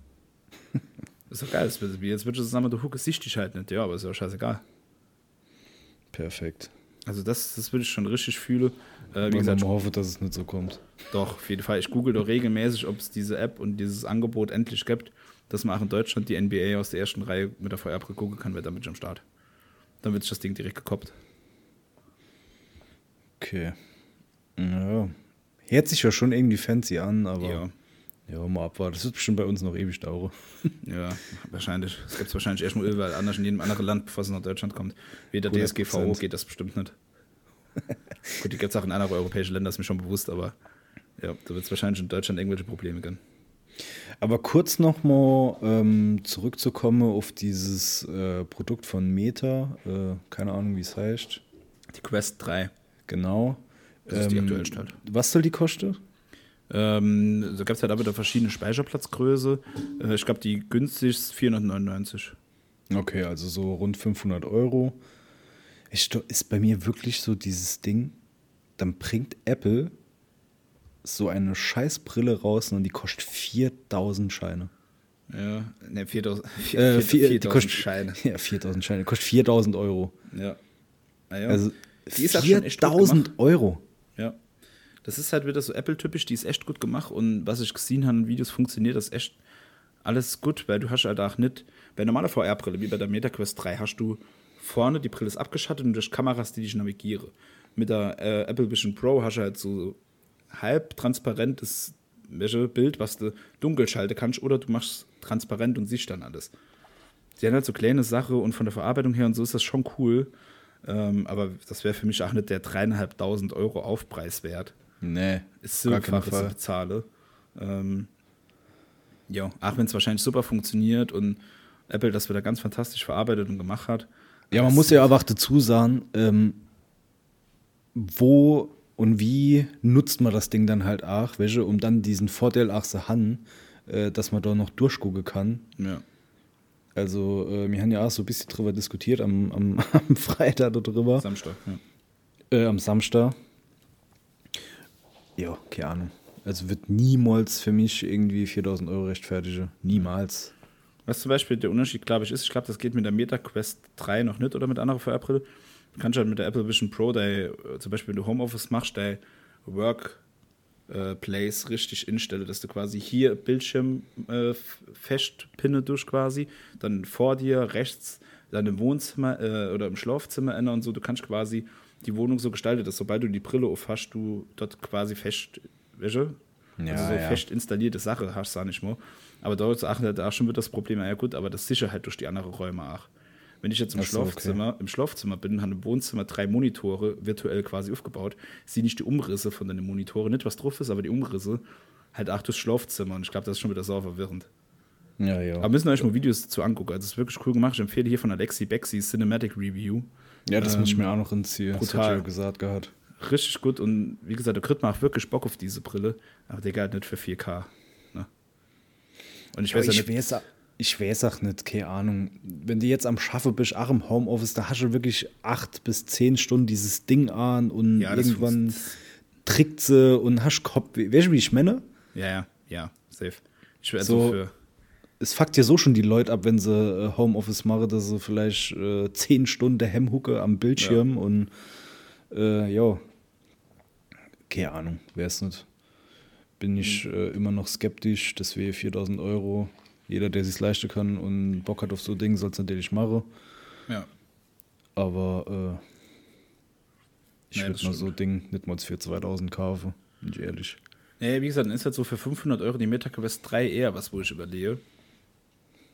ist doch geil, das wird, jetzt würdest du sagen, du huckst siehst dich halt nicht, ja, aber ist ja scheißegal. Perfekt. Also das, das würde ich schon richtig fühlen. Äh, wie gesagt, man hoffe, dass es nicht so kommt. Doch, auf jeden Fall. Ich google doch regelmäßig, ob es diese App und dieses Angebot endlich gibt, dass man auch in Deutschland die NBA aus der ersten Reihe mit der VR-Brille gucken kann, wird damit am Start. Dann wird sich das Ding direkt gekoppt. Okay. Ja. Hört sich ja schon irgendwie fancy an, aber Ja, ja, mal abwarten. Das wird bestimmt bei uns noch ewig dauern. ja, wahrscheinlich. Es gibt es wahrscheinlich erst mal überall anders in jedem anderen Land, bevor es nach Deutschland kommt. Wie der 100%. DSGVO geht das bestimmt nicht. Gut, die gibt es auch in anderen europäischen Ländern, ist mir schon bewusst, aber ja, da wird es wahrscheinlich in Deutschland irgendwelche Probleme geben. Aber kurz nochmal ähm, zurückzukommen auf dieses äh, Produkt von Meta, äh, keine Ahnung, wie es heißt. Die Quest 3. Genau. Das ist die aktuellste halt. Was soll die kosten? Ähm, da gab es halt aber da verschiedene Speicherplatzgröße. Äh, ich glaube, die günstigste 499. Okay, also so rund 500 Euro. Ich, ist bei mir wirklich so dieses Ding, dann bringt Apple so eine Scheißbrille raus und die kostet 4000 Scheine. Ja, ne, 4000 Äh, vier- die 4000 kostet- Scheine. Ja, 4000 Scheine, kostet 4000 Euro. Ja. Naja. Also ist echt gut 4000 gemacht. Euro. Das ist halt wieder so Apple-typisch, die ist echt gut gemacht und was ich gesehen habe in Videos funktioniert das echt alles gut, weil du hast halt auch nicht, bei normaler VR-Brille, wie bei der MetaQuest 3, hast du vorne, die Brille ist abgeschattet und durch Kameras, die dich navigieren. Mit der äh, Apple Vision Pro hast du halt so halb transparentes Bild, was du dunkel schalten kannst, oder du machst transparent und siehst dann alles. Die haben halt so kleine Sache und von der Verarbeitung her und so ist das schon cool. Ähm, aber das wäre für mich auch nicht der dreieinhalbtausend Euro Aufpreis wert. Nee, Ist einfach, was ich bezahle. Ähm, ja, auch wenn es wahrscheinlich super funktioniert und Apple das wieder ganz fantastisch verarbeitet und gemacht hat. Ja, man muss ja aber auch dazu sagen, ähm, wo und wie nutzt man das Ding dann halt auch, welche, um dann diesen Vorteil auch zu haben, äh, dass man da noch durchgucken kann. Ja. Also, äh, wir haben ja auch so ein bisschen drüber diskutiert am, am, am Freitag darüber, Samstag. Ja. äh, am Samstag. Ja, keine Ahnung. Also wird niemals für mich irgendwie 4000 Euro rechtfertigen. Niemals. Was zum Beispiel der Unterschied, glaube ich, ist, ich glaube, das geht mit der Meta Quest 3 noch nicht oder mit anderen VR-Brille. Du kannst halt mit der Apple Vision Pro, dein, äh, zum Beispiel, wenn du Homeoffice machst, dein Work Plays richtig instelle, dass du quasi hier Bildschirm äh, festpinne durch quasi, dann vor dir rechts dann im Wohnzimmer äh, oder im Schlafzimmer ändern und so. Du kannst quasi die Wohnung so gestalten, dass sobald du die Brille auf hast, du dort quasi fest, welche? Ja, also so ja. fest installierte Sache hast, sag ich mal. Aber dort sagt da schon wird das Problem, ja gut, aber das Sicherheit durch die anderen Räume auch. Wenn ich jetzt im Ach so, okay. Schlafzimmer, im Schlafzimmer bin, habe im Wohnzimmer drei Monitore virtuell quasi aufgebaut, sehe nicht die Umrisse von deinen Monitoren, nicht was drauf ist, aber die Umrisse halt auch durchs Schlafzimmer. Und ich glaube, das ist schon wieder sau verwirrend. Ja, ja. Aber müssen wir euch mal Videos zu angucken. Also es ist wirklich cool gemacht. Ich empfehle hier von Alexi Bexi Cinematic Review. Ja, das ähm, muss ich mir auch noch entziehen. Das brutal. hat ja gesagt gehabt. Richtig gut und wie gesagt, der Crit macht wirklich Bock auf diese Brille. Aber der halt nicht für 4K. Ne? Und ich weiß ja ich nicht. weiß, auch- ich weiß auch nicht, keine Ahnung. Wenn du jetzt am Schaffen bist, auch im Homeoffice, da hast du wirklich acht bis zehn Stunden dieses Ding an und Ja, das irgendwann trickt sie und hast Kopf. Weißt du, wie ich meine? Ja, ja, ja, safe. Ich wäre So- so für. Es fuckt ja so schon die Leute ab, wenn sie äh, Homeoffice machen, dass sie vielleicht äh, zehn Stunden Hemmhucke am Bildschirm und äh, ja, keine Ahnung, weiß nicht. Bin ich Hm. äh, immer noch skeptisch, das wäre 4000 Euro. Jeder, der sich leisten kann und Bock hat auf so Dinge, soll es natürlich machen. Ja. Aber äh, ich Nee, würde mal so Ding nicht mal für 2000 kaufen, bin ich ehrlich. Nee, wie gesagt, dann ist halt so für 500 Euro die MetaQuest 3 eher was, wo ich überlege.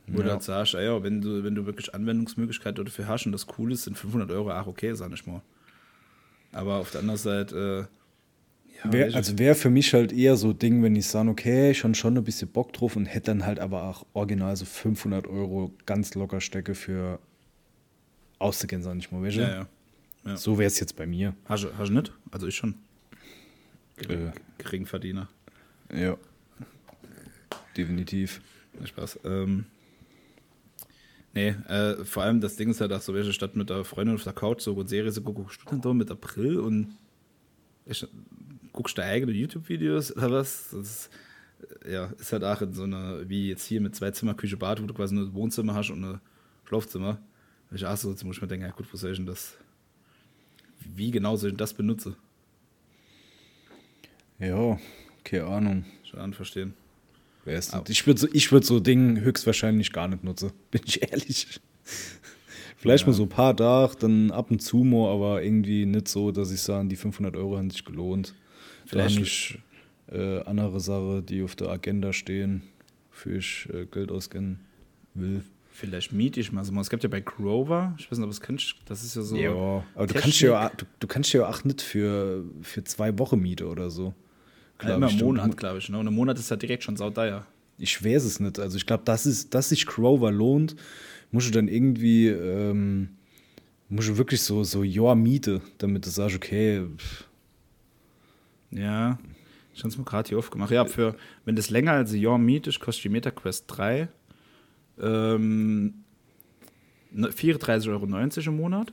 Wo du Ja. halt sagst, ah ja, wenn du, wenn du wirklich Anwendungsmöglichkeiten dafür hast und das cool ist, sind 500 Euro auch okay, sag ich mal. Aber auf der anderen Seite, äh, ja, Wär, also wäre für mich halt eher so Ding, wenn ich sage, okay, schon schon ein bisschen Bock drauf und hätte dann halt aber auch original so 500 Euro ganz locker stecke für auszugehen, sag ich mal. Du? ja, ja. ja. So wäre es jetzt bei mir. Hast du, hast du nicht? Also ich schon. Äh, Geringverdiener. ja. Definitiv. Spaß. Ähm, nee, äh, vor allem das Ding ist halt auch so, welche Stadt mit der Freundin auf der Couch so und Serie so guckst du dann da mit April und ich, guckst du eigene YouTube-Videos oder was? Das ist, äh, ja, ist halt auch in so einer, wie jetzt hier mit zwei Zimmer, Küche, Bad, wo du quasi nur ein Wohnzimmer hast und ein Schlafzimmer. Ich auch so, jetzt muss ich mir denken, ja gut, wo soll ich denn das, wie genau soll ich denn das benutzen? Ja, keine Ahnung. Schon verstehen. Au. nicht. Ich würde so, ich würd so Ding höchstwahrscheinlich gar nicht nutzen, bin ich ehrlich. Vielleicht Ja. mal so ein paar Tage, dann ab und zu mal, aber irgendwie nicht so, dass ich sage, die 500 Euro haben sich gelohnt. Da Vielleicht- habe ich äh, andere Sachen, die auf der Agenda stehen, für ich äh, Geld ausgeben will. Vielleicht miete ich mal so. Es gibt ja bei Grover, ich weiß nicht, ob es kennst, das ist ja so. Ja, aber du kannst, ja, du, du kannst ja auch nicht für, für zwei Wochen Miete oder so. Glaub immer im Monat, glaube ich. Ne? Und im Monat ist ja direkt schon sauteuer. Ich weiß es nicht. Also ich glaube, dass, es- dass sich Grover lohnt, musst du dann irgendwie, ähm, musst du wirklich so, so Jahr Miete, damit du sagst, okay, pff, Ja, ich habe es mir gerade hier aufgemacht. Ja, für, wenn das länger als ein Jahr mietet, kostet die MetaQuest 3 ähm, ne- 34,90 Euro im Monat,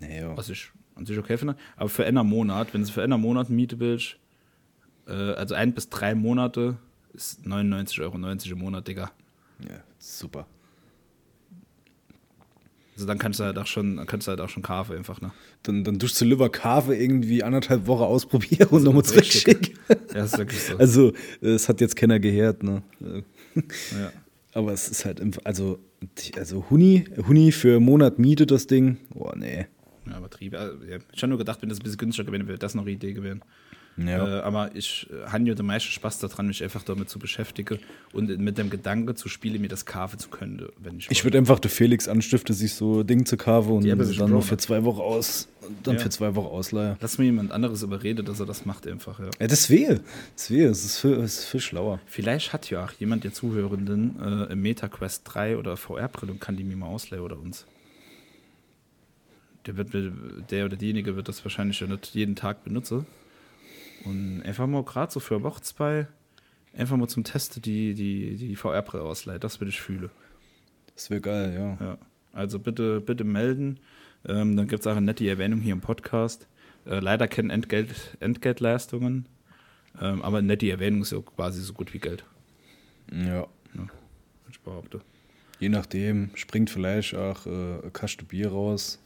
naja. was ich an sich okay finde. Aber für einen Monat, wenn du für einen Monat Miete willst, äh, also ein bis drei Monate, ist 99,90 Euro im Monat, Digga. Ja, super. Also dann kannst du halt auch schon, kannst du halt auch schon kaufen einfach, ne? Dann, dann tust du lieber Kave irgendwie anderthalb Wochen ausprobieren und nochmal zurückschicken. Ja, ist wirklich so. Also, es hat jetzt keiner gehört, ne? Ja. Aber es ist halt, also, also Huni, Huni für einen Monat Miete das Ding. Boah, nee. Ja, übertrieben. Also. Ich habe nur gedacht, wenn das ein bisschen günstiger gewesen wäre, wäre das noch eine Idee gewesen. Ja. Äh, aber ich äh, habe ja den meisten Spaß daran, mich einfach damit zu beschäftigen und mit dem Gedanke zu spielen, mir das kaufen zu können, wenn ich Ich würde einfach der Felix anstiften, sich so Ding zu kaufen und ist dann nur für zwei Wochen aus, dann Ja. für zwei Wochen ausleihen. Lass mir jemand anderes überreden, dass er das macht einfach, ja. Ja, das wäre, das wäre, es ist viel, es ist viel schlauer. Vielleicht hat ja auch jemand der Zuhörenden äh, im MetaQuest 3 oder VR-Brille und kann die mir mal ausleihen oder uns. Der, wird, der oder diejenige wird das wahrscheinlich ja nicht jeden Tag benutzen. Und einfach mal gerade so für eine Woche, zwei, einfach mal zum Testen die, die, die VR-Brille ausleihen. Das würde ich fühlen. Das wäre geil, ja. Ja, also bitte, bitte melden. Ähm, dann gibt es auch eine nette Erwähnung hier im Podcast. Äh, leider keine Entgelt, Entgeltleistungen, ähm, aber eine nette Erwähnung ist ja quasi so gut wie Geld, Ja. würd ich behaupte. Je nachdem, springt vielleicht auch äh, eine Kaste Bier raus.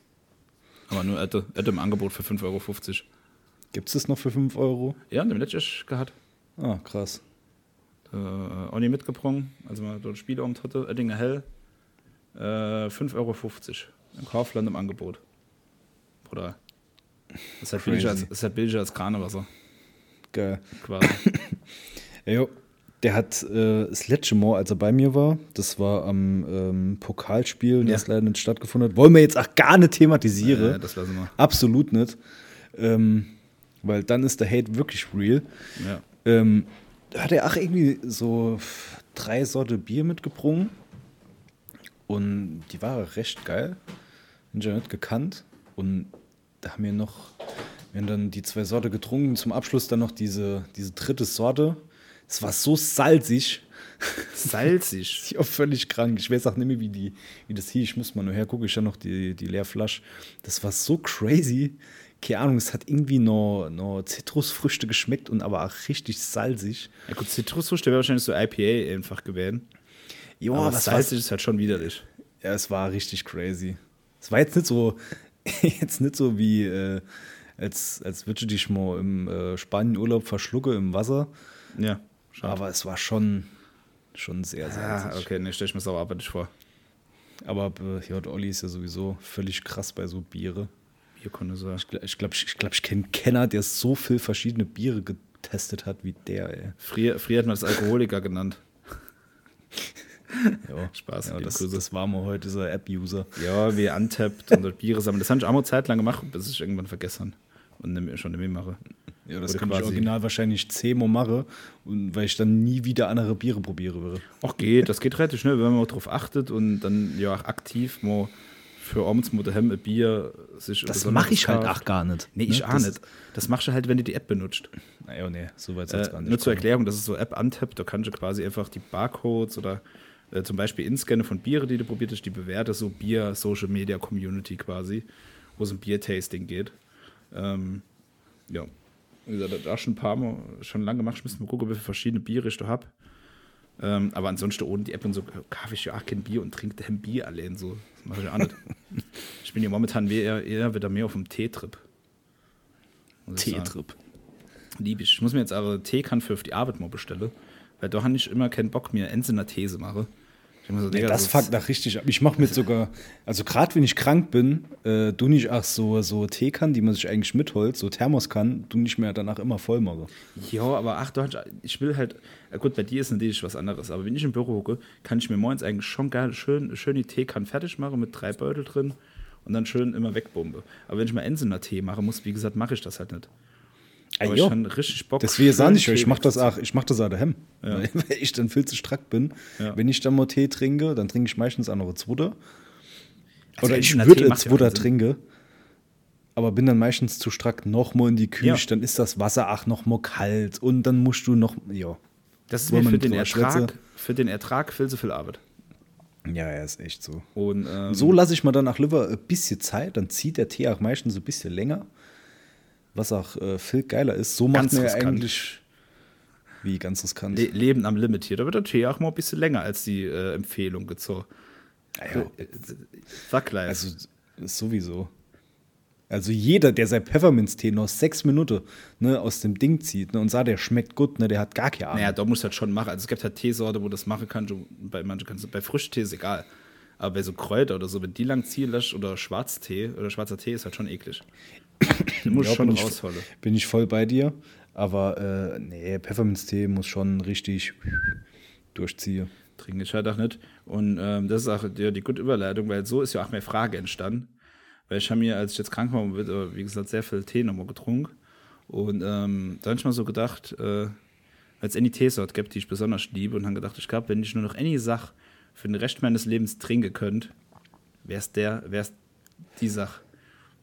Aber nur hätte, hätte im Angebot für 5,50 Euro. Gibt es das noch für 5 Euro? Ja, den letztes gehabt. Ah, krass. Äh, auch nicht mitgebrungen, also mal dort Spieleabend hatte, Oettinger Hell. Äh, 5,50 Euro. Im Kaufland im Angebot. Bruder. Das ist halt billiger als, ist halt billiger als Kranewasser. Geil. Quasi. Ja, jo. Der hat äh, das letzte Mal, als er bei mir war, das war am ähm, Pokalspiel, Ja. das leider nicht stattgefunden hat. Wollen wir jetzt auch gar nicht thematisieren. Ja, das lassen wir. Absolut nicht. Ähm, weil dann ist der Hate wirklich real. Ja. Ähm, da hat er auch irgendwie so drei Sorte Bier mitgebrungen. Und die war recht geil. Bin ich ja nicht gekannt. Und da haben wir noch, wir haben dann die zwei Sorte getrunken. Zum Abschluss dann noch diese, diese dritte Sorte. Es war so salzig. Salzig. Ich war völlig krank. Ich weiß auch nicht mehr, wie, die, wie das hieß. Ich muss mal nur hergucken. Ich habe noch die, die Leerflasche. Das war so crazy. Keine Ahnung, es hat irgendwie noch, noch Zitrusfrüchte geschmeckt und aber auch richtig salzig. Ja gut, Zitrusfrüchte wäre wahrscheinlich so IPA einfach gewesen. Ja, aber das war, salzig ist halt schon widerlich. ja, es war richtig crazy. Es war jetzt nicht so, jetzt nicht so wie, äh, als, als würde ich dich mal im äh, Spanienurlaub verschlucke im Wasser. Ja. Schade. Aber es war schon, schon sehr Ah, salzig. okay, ne, stell ich mir sauer abartig vor. Aber äh, ja, Olli ist ja sowieso völlig krass bei so Biere. Bierkonnoisseur. Ich glaube, ich, glaub, ich, glaub, ich kenne einen Kenner, der so viel verschiedene Biere getestet hat wie der, ey. Früher, früher hat man das Alkoholiker genannt. Ja, Spaß. ja das, das war mal heute, dieser App-User. Ja, wie Untappt und dort Biere sammeln. Das habe ich auch mal Zeit lang gemacht, bis ich irgendwann vergessen und schon mehr mache. Ja, das Oder kann ich original wahrscheinlich zehnmal machen, und weil ich dann nie wieder andere Biere probiere würde. Auch geht, das geht relativ schnell, wenn man darauf achtet und dann ja auch aktiv mal für abends mal daheim ein Bier sich Das mache ich halt auch gar nicht. Nee, ich Ne? auch das, nicht. Das machst du halt, wenn du die App benutzt. Naja, nee, so weit Äh, gar nicht. nur zur. Erklärung, das ist so App Untap, da kannst du quasi einfach die Barcodes oder äh, zum Beispiel Inscanne von Biere, die du probiert hast, die bewerte so Bier Social Media Community quasi, wo es um Bier-Tasting geht. Ähm, ja, wie gesagt, da schon ein paar Mal schon lange gemacht. Ich müsste mal gucken, wie viele verschiedene Biere ich da habe. Ähm, aber ansonsten ohne die App und so kaufe ich ja auch kein Bier und trinke ein Bier allein so. Das mache ich auch nicht. ich bin ja momentan eher, eher wieder mehr auf dem Teetrip. Teetrip. Lieb ich. Ich muss mir jetzt aber Teekanne für auf die Arbeit mal bestellen. Weil da habe ich immer keinen Bock, mir Ensener These mache. So, Nee, das fuckt nach richtig ab. Ich mache mir sogar, also gerade wenn ich krank bin, äh, du nicht auch so, so Teekannen, die man sich eigentlich mitholt, so Thermoskannen, du nicht mehr danach immer voll mache. Ja, aber ach, du, ich will halt, ja gut, bei dir ist natürlich was anderes, aber wenn ich im Büro hocke, kann ich mir morgens eigentlich schon geil schön, schön die Teekanne fertig machen mit drei Beutel drin und dann schön immer wegbombe. Aber wenn ich mal Ensener Tee machen muss, wie gesagt, mache ich das halt nicht. Aber ich habe richtig Bock. Das will ich auch nicht, ich mache das auch, ich mach das auch daheim. Ja. Weil, ich dann viel zu strack bin. Ja. Wenn ich dann mal Tee trinke, dann trinke ich meistens auch noch ein Zwoder. Also Oder ich würde Tee ein macht ja Zwoder keinen Sinn. trinke, aber bin dann meistens zu strack nochmal in die Küche, Ja. dann ist das Wasser auch nochmal kalt und dann musst du noch, ja. Das ist mir für den, Ertrag, für den Ertrag viel zu viel Arbeit. Ja, ja, ist echt so. Und, ähm, So lasse ich mir dann nach Liver ein bisschen Zeit, dann zieht der Tee auch meistens ein bisschen länger, was auch äh, viel geiler ist. So macht man ja eigentlich, wie ganz riskant. Le Leben am Limit hier. Da wird der Tee auch mal ein bisschen länger als die äh, Empfehlung gezogen. Ja, ja. Sag gleich. Also sowieso. Also jeder, der sein Pfefferminztee noch sechs Minuten ne, aus dem Ding zieht ne, und sagt, der schmeckt gut, ne, der hat gar keine Ahnung. naja, da musst du das schon machen. Also es gibt halt Teesorte, wo du das machen kannst. Bei manchen kannst du, bei Frischtee ist egal. Aber bei so Kräuter oder so, wenn die lang ziehen lässt oder Schwarztee oder schwarzer Tee ist halt schon eklig. Du musst Ja, schon bin ich- rausholen. Bin ich voll bei dir. Aber äh, nee, Pfefferminztee muss schon richtig durchziehen. Trinke ich halt auch nicht. Und ähm, das ist auch die, die gute Überleitung, weil so ist ja auch meine Frage entstanden. Weil ich habe mir, als ich jetzt krank war, äh, wie gesagt, sehr viel Tee nochmal getrunken. Und ähm, da habe ich mal so gedacht, äh, weil es eine Teesorte gibt, die ich besonders liebe, und habe gedacht, ich glaube, wenn ich nur noch eine Sache für den Rest meines Lebens trinken könnte, wäre es der, wäre es die Sache.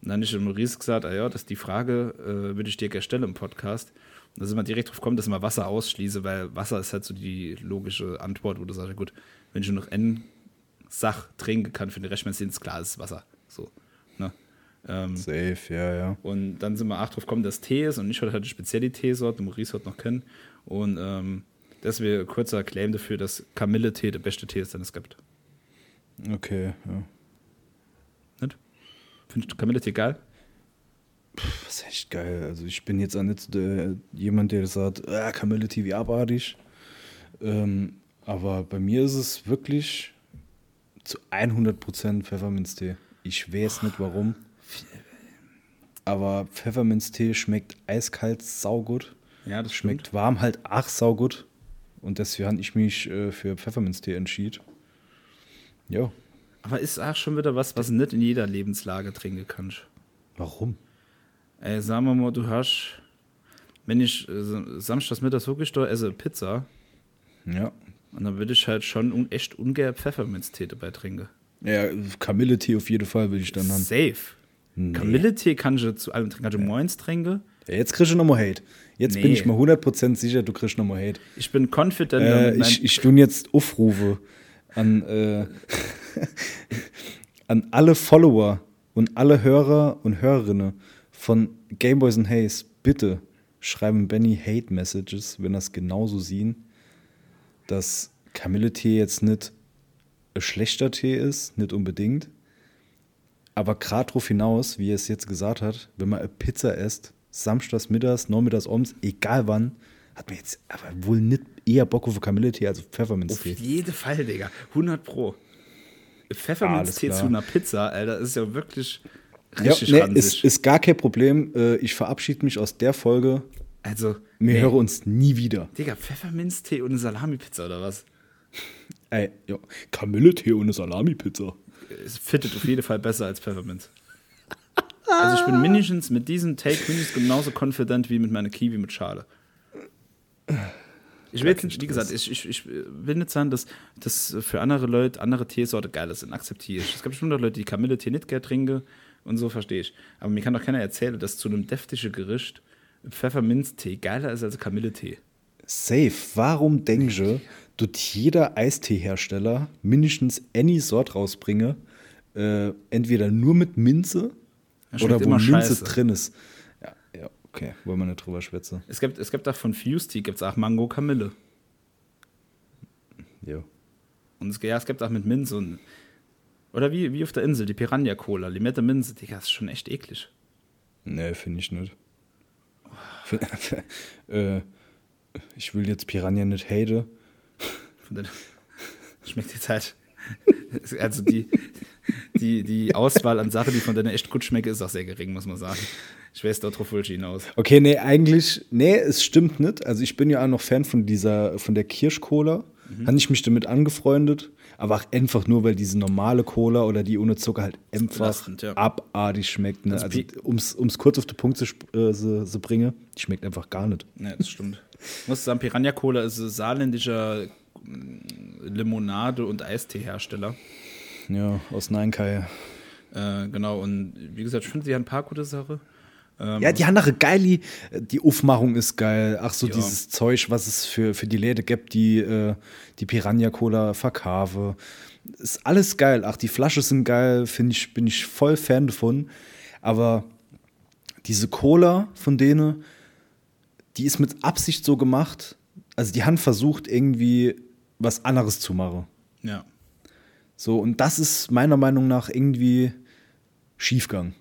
Und dann habe ich dem Maurice gesagt, ah ja, das ist die Frage, äh, würde ich dir gerne stellen im Podcast. Und da sind wir direkt drauf gekommen, dass ich mal Wasser ausschließe, weil Wasser ist halt so die logische Antwort, wo du sagst, gut, wenn ich nur noch eine Sache trinken kann für den Rest meines Lebens, klar, ist es Wasser. So. Ne? Ähm, Safe, ja, ja. und dann sind wir auch drauf gekommen, dass Tee ist und ich hatte halt eine spezielle Teesorte, Maurice hat noch kennen. Und ähm, das wäre ein kurzer Claim dafür, dass Kamille-Tee der beste Tee ist, den es gibt. Okay, ja. Findest du Kamille-Tee geil? Pff, das ist echt geil. Also ich bin jetzt auch nicht äh, jemand, der sagt, ah, Kamille TV abartig. Ähm, aber bei mir ist es wirklich zu 100% Pfefferminztee. Ich weiß nicht warum. Aber Pfefferminztee schmeckt eiskalt saugut. Ja, das Schmeckt warm halt ach saugut. Und deswegen habe ich mich äh, für Pfefferminztee entschieden. Ja, Aber ist auch schon wieder was, was nicht in jeder Lebenslage trinken kannst. warum? Ey, sagen wir mal, du hast, wenn ich äh, samstags mittags wirklich da esse Pizza, Ja. und dann würde ich halt schon un echt ungern Pfefferminztee dabei trinken. Ja, Kamilletee auf jeden Fall will ich dann haben. Safe. Nee. Kamilletee kann ich zu allem trinken. Kannst du Moins trinken? Ja, jetzt kriegst du nochmal Hate. Jetzt bin Nee. ich mir 100% sicher, du kriegst nochmal Hate. Ich bin confident Äh, ich ich tue jetzt Aufrufe an, äh, an alle Follower und alle Hörer und Hörerinnen von Gameboys and Haze. Bitte schreiben Benny Hate Messages, wenn das genauso sehen, dass Kamilletee jetzt nicht ein schlechter Tee ist, nicht unbedingt. Aber gerade darauf hinaus, wie er es jetzt gesagt hat, wenn man eine Pizza isst, samstags, mittags, nachmittags, abends, egal wann, hat man jetzt aber wohl nicht eher Bock auf Kamilletee als auf Auf Pfefferminztee. jeden Fall, Digga. 100 Pro. Pfefferminztee zu einer Pizza, Alter, ist ja wirklich Ja, richtig nee, ranzig. ist, ist gar kein Problem. Äh, Ich verabschiede mich aus der Folge. also, Wir nee. hören uns nie wieder. Digga, Pfefferminztee und eine Salami-Pizza oder was? Ey, ja. Kamilletee und eine Salami-Pizza. Es fittet auf jeden Fall besser als Pfefferminz. Also ich bin mindestens mit diesem Take mindestens genauso confident wie mit meiner Kiwi mit Schale. Ich will jetzt nicht, wie gesagt, ich, ich, ich will nicht sagen, dass das für andere Leute andere Teesorte geil sind, akzeptiere ich. Es gibt bestimmt auch Leute, die Kamille-Tee nicht gerne trinken und so verstehe ich. Aber mir kann doch keiner erzählen, dass zu einem deftigen Gericht Pfefferminztee geiler ist als Kamille-Tee. Safe. Warum du, tut jeder Eisteehersteller mindestens any Sort rausbringe, äh, entweder nur mit Minze oder wo Minze scheiße. drin ist? Okay, wollen wir nicht drüber schwätzen. Es gibt, es gibt auch von Fuse Tea gibt es auch Mango Kamille. Ja. Und es, ja, es gibt auch mit Minze und. Oder wie, wie auf der Insel, die Piranha Cola, Limette Minze, Digga, das ist schon echt eklig. Nee, finde ich nicht. äh, ich will jetzt Piranha nicht hate. Schmeckt jetzt halt. Also die, die, die Auswahl an Sachen, die von denen echt gut schmecken, ist auch sehr gering, muss man sagen. Ich weiß darauf wohl hinaus. Okay, nee, eigentlich, nee, es stimmt nicht. Also ich bin ja auch noch Fan von dieser, von der Kirschcola. Mhm. Habe ich mich damit angefreundet, aber auch einfach nur, weil diese normale Cola oder die ohne Zucker halt einfach ja. abartig schmeckt. Ne? Also ums, ums kurz auf den Punkt zu, äh, zu, zu bringen, die schmeckt einfach gar nicht. Ja, das stimmt. Ich muss sagen, Piranha Cola ist ein saarländischer mm, Limonade- und Eistee-Hersteller. Ja, aus Neinkai. Äh, genau, und wie gesagt, ich finde, sie haben ein paar gute Sachen. Ähm, Ja, die haben nachher geil, die Aufmachung ist geil. Ach so, Ja. dieses Zeug, was es für, für die Läden gibt, die, äh, die Piranha-Cola verkaufe. Ist alles geil. Ach, die Flasche sind geil, finde ich, bin ich voll Fan davon. Aber diese Cola von denen, die ist mit Absicht so gemacht. Also die haben versucht, irgendwie was anderes zu machen. ja. So, und das ist meiner Meinung nach irgendwie schiefgegangen.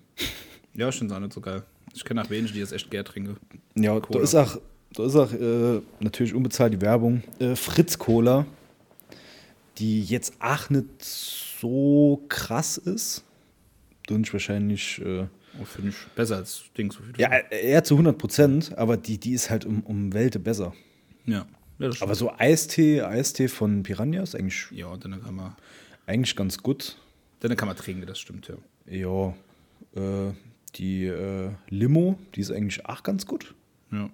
Ja, ich finde es auch nicht so geil. Ich kenne auch wenige, die das echt gern trinken. Ja, da Cola. ist auch, da ist auch äh, natürlich unbezahlt die Werbung. Äh, Fritz Cola, die jetzt auch nicht so krass ist. Und wahrscheinlich, äh, Oh, finde ich besser als Dings. so viel ja, eher zu 100 Prozent, aber die, die ist halt um, um Welte besser. ja. ja Aber so Eistee, Eistee von Piranha ist eigentlich, Ja, dann kann man, eigentlich ganz gut. dann kann man trinken, das stimmt, ja. Ja, äh, die äh, Limo, die ist eigentlich auch ganz gut. Ja.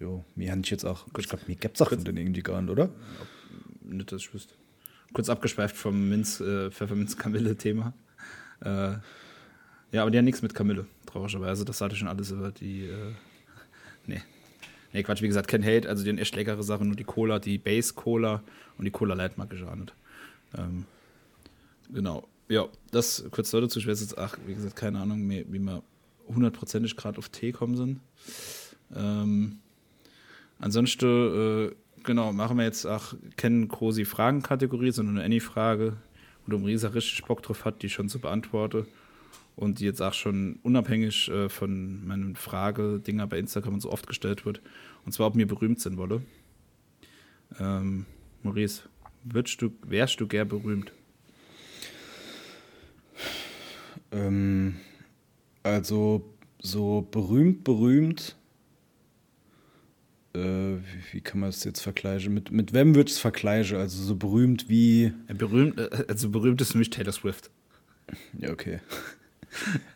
Jo, mir haben ich jetzt auch, ich glaube, mir gibt es auch von denen irgendwie gar nicht, oder? Nicht, dass ich wüsste. Kurz abgeschweift vom Minz, äh, Pfefferminz-Kamille-Thema. Äh, ja, aber die haben nichts mit Kamille, traurigerweise. Das hatte schon alles über die. Äh, nee. Nee, Quatsch, wie gesagt, kein Hate. Also, die haben echt leckere Sachen. Nur die Cola, die Base Cola und die Cola Light mag ich auch nicht. Ähm, genau. Ja, das kurz dazu. Ich weiß jetzt, ach, wie gesagt, keine Ahnung, mehr, wie wir hundertprozentig gerade auf Tee kommen sind. Ähm, ansonsten, äh, genau, machen wir jetzt auch keine große Fragenkategorie, sondern eine Any-Frage, wo der Rieser richtig Bock drauf hat, die schon zu beantworten. und die jetzt auch schon unabhängig äh, von meinen Frage-Dinger bei Instagram und so oft gestellt wird. Und zwar, ob mir berühmt sein wolle. Ähm, Maurice, würdest du, wärst du gern berühmt? Ähm, also so berühmt, berühmt. Äh, wie, wie, kann man das jetzt vergleichen? Mit, mit wem wird es vergleichen? Also so berühmt wie. Berühmt, äh, also berühmt ist für mich Taylor Swift. Ja, okay.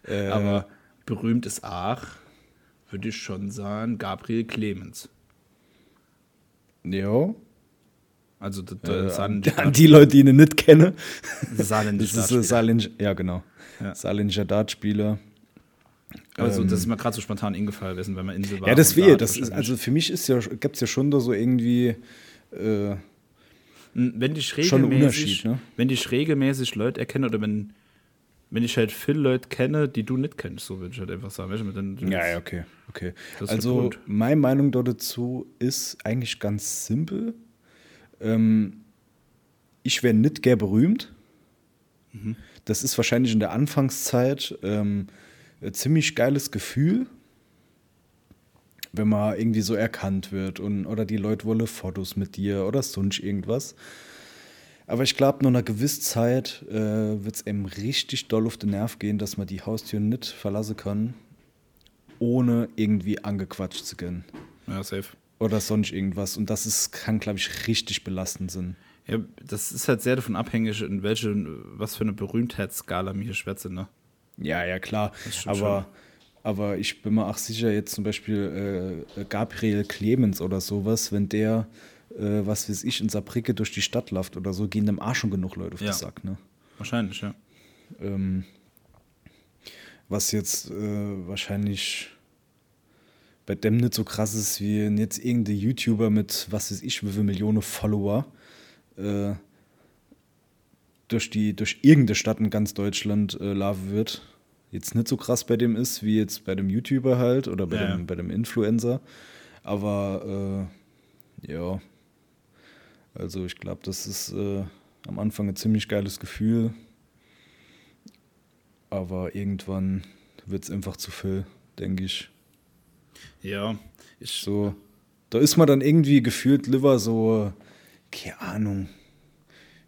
äh, Aber berühmt ist auch, würde ich schon sagen, Gabriel Clemens. Ja. Also äh, an, an, die Leute, die ihn nicht kennen. Saarländischer Das ist ja, genau. Ja. Saarländischer Dartspieler. Also, das ist mir gerade so spontan eingefallen, wissen, wenn man Insel war. Ja, das wäre, das ist, also für mich ist ja, gibt es ja schon da so irgendwie. Äh, wenn ich regelmäßig, ne? wenn ich regelmäßig Leute erkenne oder wenn, wenn ich halt viele Leute kenne, die du nicht kennst, so würde ich halt einfach sagen. Weißt ja, ja, okay. okay. Also, meine Meinung dazu ist eigentlich ganz simpel. Ähm, ich wäre nicht gern berühmt. Mhm. Das ist wahrscheinlich in der Anfangszeit ähm, ein ziemlich geiles Gefühl, wenn man irgendwie so erkannt wird und, oder die Leute wollen Fotos mit dir oder sonst irgendwas. Aber ich glaube, nur einer gewissen Zeit äh, wird es eben richtig doll auf den Nerv gehen, dass man die Haustür nicht verlassen kann, ohne irgendwie angequatscht zu gehen. Ja, safe. Oder sonst irgendwas. Und das ist, kann, glaube ich, richtig belastend sein. Ja, das ist halt sehr davon abhängig, in welche, was für eine Berühmtheitsskala mir hier schwätze, ne? Ja, ja, klar. Aber, aber ich bin mir auch sicher, jetzt zum Beispiel äh, Gabriel Clemens oder sowas, wenn der, äh, was weiß ich, in Saarbrücke durch die Stadt läuft oder so, gehen dem Arsch schon genug Leute auf ja. den Sack, ne? Wahrscheinlich, ja. Ähm, was jetzt äh, wahrscheinlich bei dem nicht so krass ist wie jetzt irgendein YouTuber mit, was weiß ich, wie viele Millionen Follower äh, durch, die, durch irgendeine Stadt in ganz Deutschland äh, laufen wird. Jetzt nicht so krass bei dem ist, wie jetzt bei dem YouTuber halt oder bei, ja. dem, bei dem Influencer. Aber äh, ja, also ich glaube, das ist äh, am Anfang ein ziemlich geiles Gefühl. Aber irgendwann wird es einfach zu viel, denke ich. Ja, ich. So, da ist man dann irgendwie gefühlt lieber so, keine Ahnung,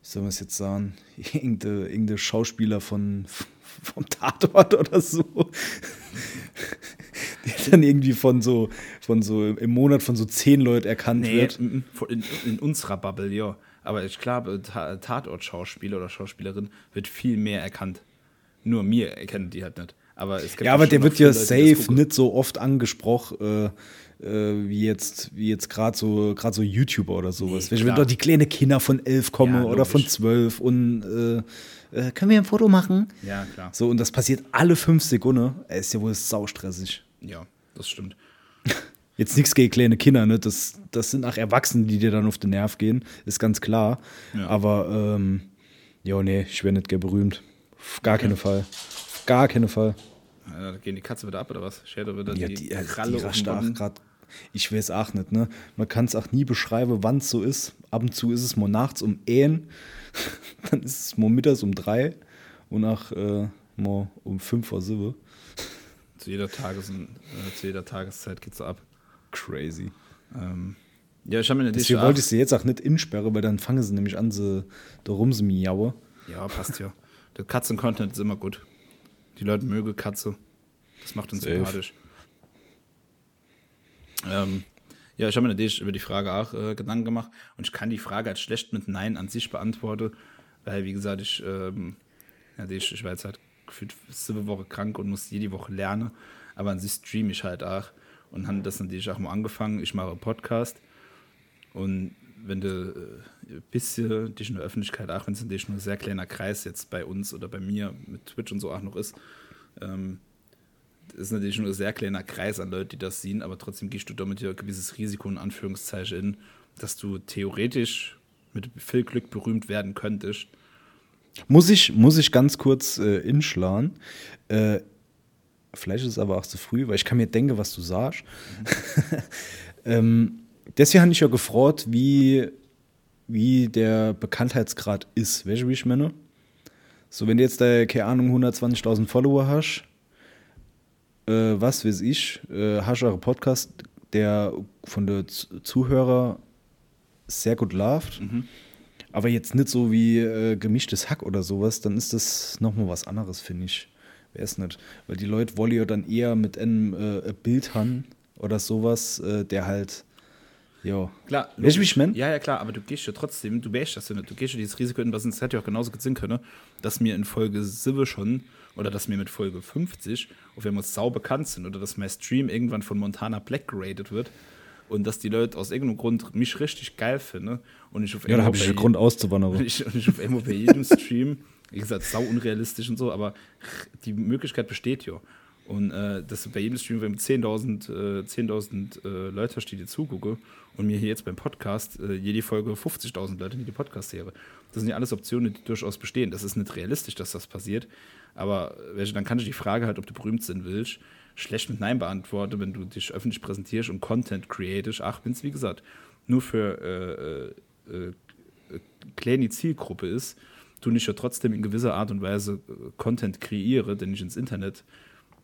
wie soll man es jetzt sagen, irgendein irgende Schauspieler von, vom Tatort oder so. Der dann irgendwie von so, von so im Monat von so zehn Leuten erkannt nee, wird. In, in, in unserer Bubble, ja. Aber ich glaube, Tatort-Schauspieler oder Schauspielerin wird viel mehr erkannt. Nur mir erkennen die halt nicht. Aber es gibt ja, aber der wird ja safe nicht so oft angesprochen. Äh, äh, wie jetzt, wie jetzt gerade so, so YouTuber oder sowas. Nee, Wenn doch die kleinen Kinder von elf kommen ja, oder von zwölf und äh, äh, können wir ein Foto machen? Ja, klar. So, und das passiert alle fünf Sekunden. Er ist ja wohl saustressig. Ja, das stimmt. Jetzt nichts gegen kleine Kinder, ne? Das, das sind auch Erwachsene, die dir dann auf den Nerv gehen, ist ganz klar. Ja. Aber ähm, ja, nee, ich werde nicht gern berühmt. Auf gar okay. keinen Fall. Gar keinen Fall. Ja, da gehen die Katze wieder ab oder was? Schäder wieder ja, die, die, Kralle die rascht auch gerade ich weiß auch nicht, ne? Man kann es auch nie beschreiben, wann es so ist. Ab und zu ist es mal nachts um 1, dann ist es mal mittags um 3 und auch äh, mal um 5 vor 7. Zu jeder, Tages äh, zu jeder Tageszeit geht es ab. Crazy. Ähm, ja, ich habe mir Deswegen wollte ich sie jetzt auch nicht insperren, weil dann fangen sie nämlich an, sie da rum zu miauen. Ja, passt ja. Der Katzen-Content ist immer gut. Die Leute mögen Katze. Das macht uns Safe. sympathisch. Ähm, ja, ich habe mir natürlich über die Frage auch äh, Gedanken gemacht und ich kann die Frage als schlecht mit Nein an sich beantworten, weil, wie gesagt, ich, ähm, ja, ich, ich war jetzt halt gefühlt sieben Woche krank und muss jede Woche lernen, aber an sich streame ich halt auch und habe das natürlich auch mal angefangen. Ich mache Podcast und wenn du äh, ein bisschen dich in der Öffentlichkeit, auch wenn es natürlich nur ein sehr kleiner Kreis jetzt bei uns oder bei mir mit Twitch und so auch noch ist, ähm, ist natürlich nur ein sehr kleiner Kreis an Leuten, die das sehen, aber trotzdem gehst du damit ja ein gewisses Risiko in Anführungszeichen in, dass du theoretisch mit viel Glück berühmt werden könntest. Muss ich, muss ich ganz kurz äh, inschlagen. Äh, vielleicht ist es aber auch zu früh, weil ich kann mir denken, was du sagst. Mhm. ähm, deswegen habe ich ja gefreut, wie, wie der Bekanntheitsgrad ist. Weißt du, wie ich meine? So, wenn du jetzt da, keine Ahnung, 120.000 Follower hast, äh, was weiß ich, äh, hast du einen Podcast, der von der Zuhörer sehr gut läuft, mhm. aber jetzt nicht so wie äh, gemischtes Hack oder sowas, dann ist das nochmal was anderes, finde ich. Wäre es nicht. Weil die Leute wollen ja dann eher mit einem äh, Bild haben oder sowas, äh, der halt ja. Klar. Weißt du, wie ich mein? Ja, ja, klar, aber du gehst ja trotzdem, du weißt das ja nicht. Du gehst ja dieses Risiko in, was uns hätte ja auch genauso gesehen können, dass mir in Folge 7 schon oder dass mir mit Folge 50, auf wir uns sau bekannt sind oder dass mein Stream irgendwann von Montana Black geradet wird und dass die Leute aus irgendeinem Grund mich richtig geil finden und ich auf Ja, da habe ich einen Grund auszuwandern. Ich, und ich auf einmal bei jedem Stream, wie gesagt, sau unrealistisch und so, aber die Möglichkeit besteht ja. Und äh, dass bei jedem Stream, wenn 10.000 äh, 10 äh, Leute steht, die zugucke und mir hier jetzt beim Podcast äh, jede Folge 50.000 Leute, die die Podcast höre. Das sind ja alles Optionen, die durchaus bestehen. Das ist nicht realistisch, dass das passiert. Aber welche, dann kann ich die Frage halt, ob du berühmt sein willst, schlecht mit Nein beantworten, wenn du dich öffentlich präsentierst und Content createst. Ach, wenn es, wie gesagt, nur für äh, äh, äh, kleine Zielgruppe ist, du nicht ja trotzdem in gewisser Art und Weise äh, Content kreiere, den ich ins Internet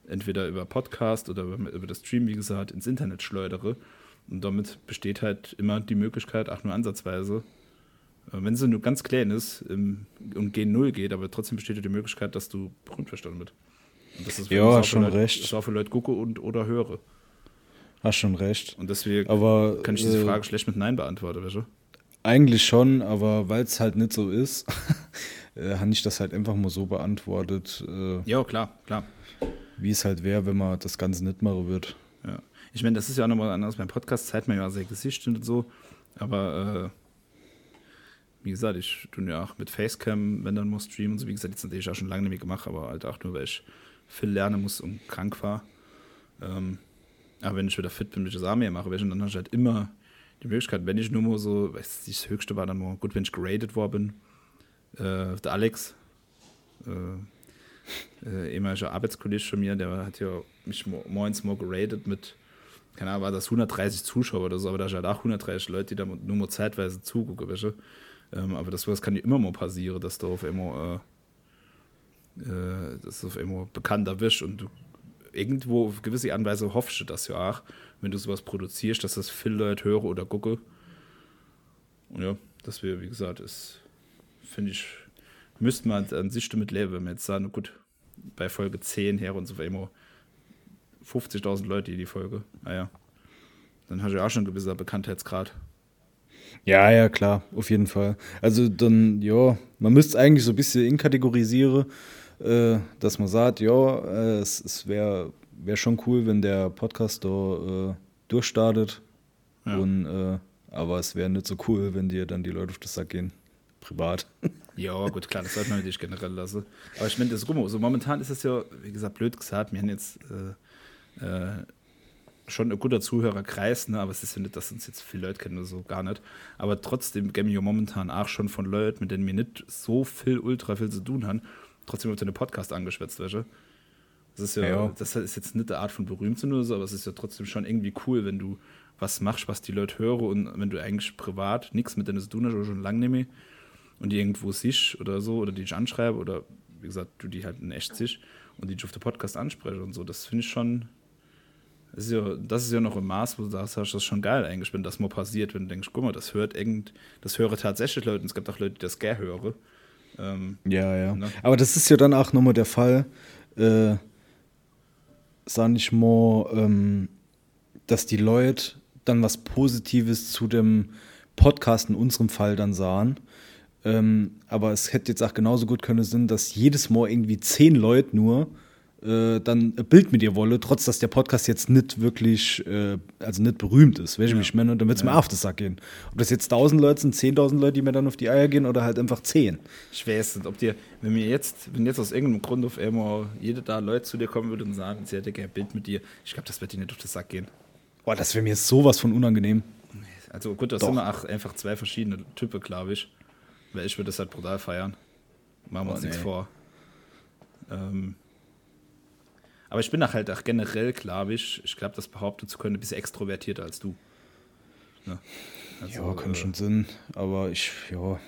entweder über Podcast oder über, über das Stream, wie gesagt, ins Internet schleudere. Und damit besteht halt immer die Möglichkeit, auch nur ansatzweise, äh, wenn sie nur ganz klein ist im, und G0 geht, aber trotzdem besteht die Möglichkeit, dass du berühmt wirst damit. Und das ist, ja, schon Leute, recht. Das war für Leute gucke und oder höre. Hast schon recht. Und deswegen aber, kann ich diese äh, Frage schlecht mit Nein beantworten, weißt du? Eigentlich schon, aber weil es halt nicht so ist, äh, habe ich das halt einfach mal so beantwortet. Äh, ja, klar, klar. Wie es halt wäre, wenn man das Ganze nicht machen wird. Ja. Ich meine, das ist ja auch nochmal anders. Beim Podcast zeigt man ja sehr Gesicht und so. Aber äh, wie gesagt, ich tue ja auch mit Facecam, wenn dann muss streamen und so. Wie gesagt, jetzt natürlich auch schon lange nicht mehr gemacht, aber halt auch nur, weil ich viel lernen muss und krank war. Ähm, aber wenn ich wieder fit bin, wenn ich das auch mehr mache, dann habe ich halt immer die Möglichkeit, wenn ich nur mal so, weiß ich, das Höchste war dann mal gut, wenn ich geradet worden bin. Äh, der Alex, äh, äh, ehemaliger Arbeitskollege von mir, der hat ja mich morgens mal geradet mit keine Ahnung, war das 130 Zuschauer oder so, aber da sind halt auch 130 Leute, die da nur mal zeitweise zugucken, weißt du? ähm, aber das, das kann ja immer mal passieren, dass du auf einmal, äh, äh, dass auf einmal bekannter wirst und du irgendwo auf gewisse Anweise hoffst du das ja auch, wenn du sowas produzierst, dass das viele Leute hören oder gucken. Und ja, das wäre, wie gesagt, ist, finde ich, müsste man an sich damit leben, wenn man jetzt sagen, gut, bei Folge 10 her und so auf einmal 50.000 Leute die Folge. Naja. Ah dann hast du ja auch schon ein gewisser Bekanntheitsgrad. Ja, ja, klar, auf jeden Fall. Also dann, ja, man müsste eigentlich so ein bisschen inkategorisieren, äh, dass man sagt, ja, äh, es, es wäre wär schon cool, wenn der Podcast da äh, durchstartet. Ja. Und, äh, aber es wäre nicht so cool, wenn dir dann die Leute auf das Sack gehen. Privat. Ja, gut, klar, das sollte man natürlich generell lassen. Aber ich meine, das rum. Also momentan ist es ja, wie gesagt, blöd gesagt, wir haben jetzt äh, äh, schon ein guter Zuhörerkreis, ne? aber es ist ja nicht, dass uns jetzt viele Leute kennen oder so, gar nicht. Aber trotzdem geben wir momentan auch schon von Leuten, mit denen wir nicht so viel, ultra viel zu tun haben, trotzdem auf deine Podcast angeschwätzt, weißt du? Das ist ja, ja, das ist jetzt nicht eine Art von berühmt sind oder so, aber es ist ja trotzdem schon irgendwie cool, wenn du was machst, was die Leute hören und wenn du eigentlich privat nichts mit denen zu tun hast oder schon lange nicht mehr und die irgendwo siehst oder so oder die dich anschreiben oder wie gesagt, du die halt in echt siehst und die dich auf der Podcast ansprechen und so, das finde ich schon, das ist, ja, das ist ja noch im Maß, wo du sagst, das ist schon geil eigentlich, wenn das mal passiert, wenn du denkst, guck mal, das hört irgend, das höre tatsächlich Leute, und es gibt auch Leute, die das gerne hören. Ähm, ja, ja. Ne? Aber das ist ja dann auch nochmal der Fall, äh, sag ich mal, ähm, dass die Leute dann was Positives zu dem Podcast in unserem Fall dann sahen. Ähm, aber es hätte jetzt auch genauso gut können Sinn, dass jedes Mal irgendwie zehn Leute nur äh, dann ein Bild mit ihr wolle, trotz dass der Podcast jetzt nicht wirklich, äh, also nicht berühmt ist, welche ja. mich meine, und dann wird es ja. mir auf das Sack gehen. Ob das jetzt 1000 Leute sind, 10.000 Leute, die mir dann auf die Eier gehen oder halt einfach 10. Ich weiß nicht, ob dir, wenn mir jetzt, wenn jetzt aus irgendeinem Grund auf einmal jede da Leute zu dir kommen würde und sagen, sie hätte gerne ein Bild mit dir, ich glaube, das wird dir nicht auf das Sack gehen. Boah, das wäre mir sowas von unangenehm. Also gut, das Doch. sind einfach zwei verschiedene Typen, glaube ich. Weil ich würde das halt brutal feiern. Machen wir uns oh, nichts vor. Ähm, aber ich bin auch halt auch generell, glaube ich, ich glaube, das behaupten zu können, ein bisschen extrovertierter als du. Ne? Also, ja, kann äh, schon Sinn, aber ich, ja,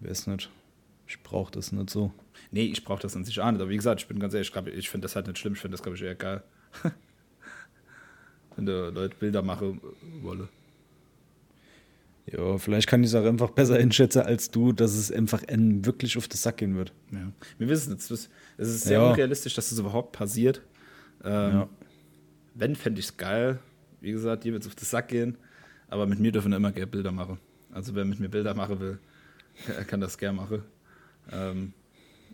weiß nicht. Ich brauche das nicht so. Nee, ich brauche das an sich auch nicht. Aber wie gesagt, ich bin ganz ehrlich, ich, glaub, ich finde das halt nicht schlimm. Ich finde das, glaube ich, eher geil. Wenn da Leute Bilder machen wolle. Ja, vielleicht kann ich es auch einfach besser einschätzen als du, dass es einfach wirklich auf den Sack gehen wird. Ja. Wir wissen es. Es ist sehr Ja. unrealistisch, dass das überhaupt passiert. Ähm, Ja. Wenn, fände ich es geil. Wie gesagt, dir wird es auf den Sack gehen. Aber mit mir dürfen immer gerne Bilder machen. Also wer mit mir Bilder machen will, kann das gerne machen. Ähm,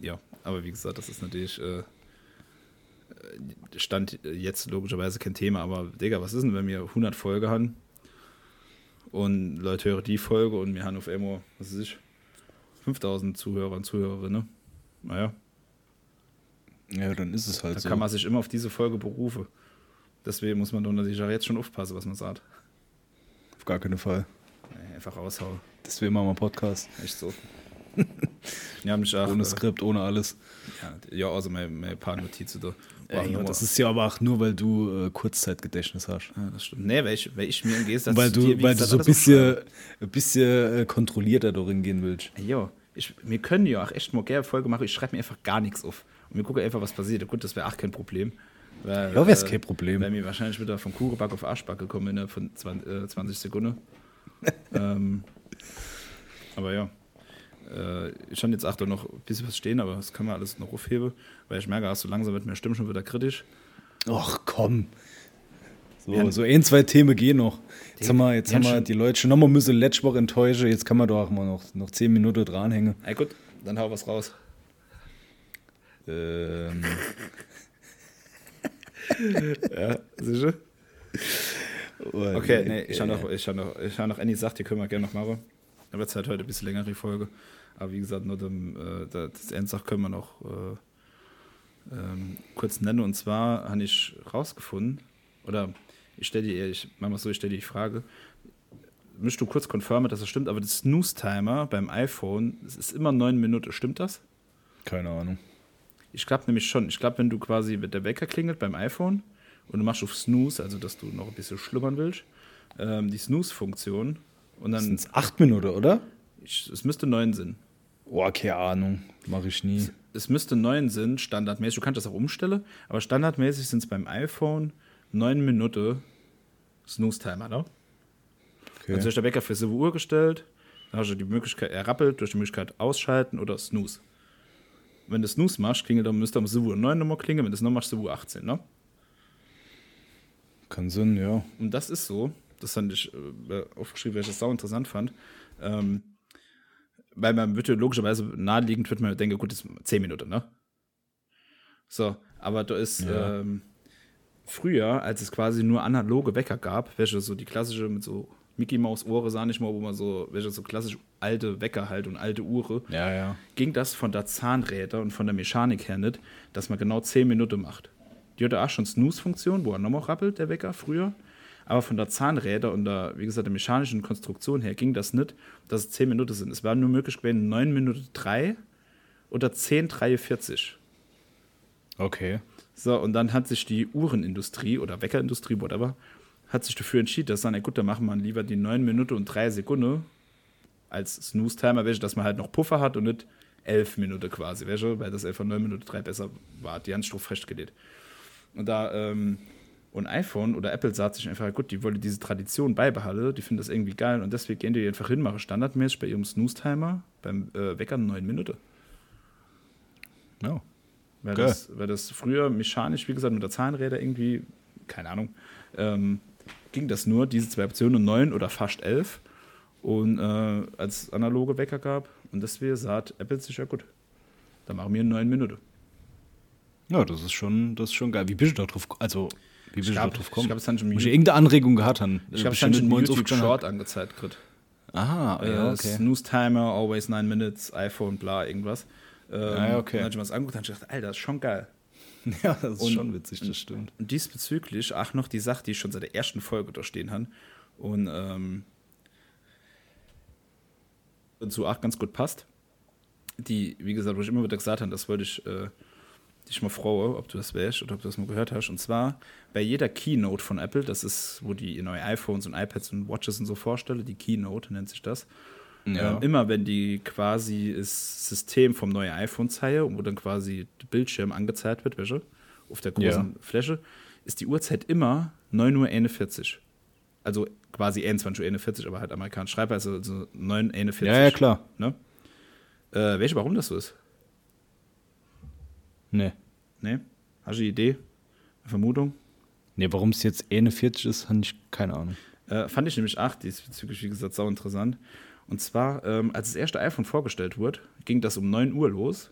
ja, aber wie gesagt, das ist natürlich äh, Stand jetzt logischerweise kein Thema. Aber Digga, was ist denn, wenn wir 100 Folgen haben und Leute hören die Folge und wir haben auf einmal, was weiß ich, 5000 Zuhörer und Zuhörerinnen. Naja, Ja, dann ist es halt da so. kann man sich immer auf diese Folge berufen. Deswegen muss man doch natürlich auch jetzt schon aufpassen, was man sagt. Auf gar keinen Fall. Nee, Einfach raushauen. Deswegen machen wir Podcast. Echt so. ja, mich auch. Ohne äh, Skript, ohne alles. ja, ja, also meine, meine paar Notizen da. Ja, Wow, das ist ja aber auch nur, weil du äh, Kurzzeitgedächtnis hast. ja, das stimmt. Nee, weil ich, weil ich mir im Gegensatz weil du, dir, weil du so ein bisschen, ein bisschen äh, kontrollierter darin gehen willst. ich, wir können ja auch echt mal gerne Folge machen. Ich schreibe mir einfach gar nichts auf. Und wir gucken einfach, was passiert. Gut, das wäre auch kein Problem. Weil, Ja, wär's kein Problem. Weil mir wahrscheinlich wieder von Kuchenback auf Arschbacke kommen innerhalb von 20, äh, 20 Sekunden. ähm, aber ja. Äh, ich stand jetzt achter noch ein bisschen was stehen, aber das kann man alles noch aufheben, weil ich merke, so langsam wird mir Stimme schon wieder kritisch. Ach komm. So, Ja. so ein, zwei Themen gehen noch. Jetzt haben wir, jetzt die haben wir die Leute schon nochmal müssen letzte Woche enttäuschen. Jetzt kann man doch auch mal noch, noch zehn Minuten dranhängen. Na gut, dann hau was raus. Ähm, Ja, sicher? oh, Okay, nee, ich habe noch, ich hab noch, ich hab noch Annie sagt, die können wir gerne noch machen. Aber jetzt halt heute ein bisschen länger die Folge. Aber wie gesagt, nur dem, äh, das Endsach können wir noch äh, ähm, kurz nennen. Und zwar habe ich rausgefunden, oder ich stelle dir, ich mach mal so, ich stelle dir die Frage, möchtest du kurz konfirmen, dass das stimmt, aber das Snooze-Timer beim iPhone, es ist immer neun Minuten, stimmt das? Keine Ahnung. Ich glaube nämlich schon. Ich glaube, wenn du quasi, wenn der Wecker klingelt beim iPhone und du machst auf Snooze, also dass du noch ein bisschen schlummern willst, ähm, die Snooze-Funktion und dann, Sind es acht Minuten, oder? ich, es müsste neun sind. Oh, keine Ahnung. Mache ich nie. Es müsste neun sind, standardmäßig. Du kannst das auch umstellen, aber standardmäßig sind es beim iPhone neun Minuten Snooze-Timer, ne? Okay. Also ist der Wecker für 7 Uhr gestellt, dann hast du die Möglichkeit, er rappelt durch die Möglichkeit ausschalten oder Snooze. Wenn du Snooze machst, klingelt dann müsste um 7 Uhr 9 nochmal klingeln, wenn du es noch machst, 7 Uhr 18, ne? Kann Sinn, ja. Und das ist so, das fand ich äh, aufgeschrieben, weil ich das sau interessant fand. Ähm, weil man würde logischerweise naheliegend wird man denken, gut, das ist 10 Minuten, ne? So, aber da ist Ja. ähm, früher, als es quasi nur analoge Wecker gab, welche so die klassische mit so Mickey Maus Ohre sah nicht mal, wo man so, welche so klassisch alte Wecker halt und alte Uhren, Ja, ja. ging das von der Zahnräder und von der Mechanik her nicht, dass man genau 10 Minuten macht. Die hatte auch schon Snooze-Funktion, wo er nochmal rappelt, der Wecker früher. Aber von der Zahnräder und der, wie gesagt, der mechanischen Konstruktion her ging das nicht, dass es 10 Minuten sind. Es war nur möglich gewesen 9 Minuten 3 oder 10,43. Okay. So, und dann hat sich die Uhrenindustrie oder Weckerindustrie, whatever, hat sich dafür entschieden, dass dann, ey, gut, dann machen wir lieber die 9 Minuten und 3 Sekunden als Snooze-Timer, welche, dass man halt noch Puffer hat und nicht 11 Minuten quasi, welche, weil das einfach 9 Minuten 3 besser war, die Handstroph festgelegt. Und da, ähm, und iPhone oder Apple sagt sich einfach, gut, die wollen diese Tradition beibehalten, die finden das irgendwie geil und deswegen gehen die einfach hin, machen standardmäßig bei ihrem Snooze-Timer beim äh, Wecker 9 Minuten. Ja. Weil, Geil. das, weil das früher mechanisch, wie gesagt, mit der Zahnräder irgendwie, keine Ahnung, ähm, ging das nur, diese zwei Optionen, 9 oder fast 11. Und äh, als analoge Wecker gab. Und deswegen sagt Apple sich ja gut. Dann machen wir 9 Minuten. Ja, das ist schon, das ist schon geil. Wie bist du da drauf, also, wie bist du da glaub- drauf ich gekommen? glaub, es haben schon ich irgendeine Anregung gehabt haben? Ich habe schon du nicht einen morgens YouTube? Short angezeigt gekriegt. Aha, Äh, ja, okay. Snooze Timer, always 9 minutes, iPhone, bla, irgendwas. Ähm, Ah, ja, okay. Dann habe ich mir das angeguckt und gedacht, Alter, das ist schon geil. Ja, das ist Und- schon witzig, das stimmt. Und diesbezüglich auch noch die Sache, die ich schon seit der ersten Folge da stehen habe und ähm, dazu auch ganz gut passt. Die, wie gesagt, wo ich immer wieder gesagt habe, das wollte ich äh, dich mal fragen, ob du das weißt oder ob du das mal gehört hast. Und zwar bei jeder Keynote von Apple, das ist, wo die neue iPhones und iPads und Watches und so vorstellen, die Keynote nennt sich das. Ja. Ähm, immer wenn die quasi das System vom neuen iPhone zeige, wo dann quasi der Bildschirm angezeigt wird, welche, auf der großen Ja. Fläche, ist die Uhrzeit immer 9.41 Uhr. Also quasi 21.41 Uhr, aber halt amerikanisch Schreibweise, also 9.41 Uhr. Ja, ja, klar. Ne? Äh, welche, warum das so ist? Nee. Ne? Hast du eine Idee? Eine Vermutung? Nee, warum es jetzt 41 ist, habe ich keine Ahnung. Äh, fand ich nämlich auch diesbezüglich, wie gesagt, sau interessant. Und zwar, ähm, als das erste iPhone vorgestellt wurde, ging das um 9 Uhr los.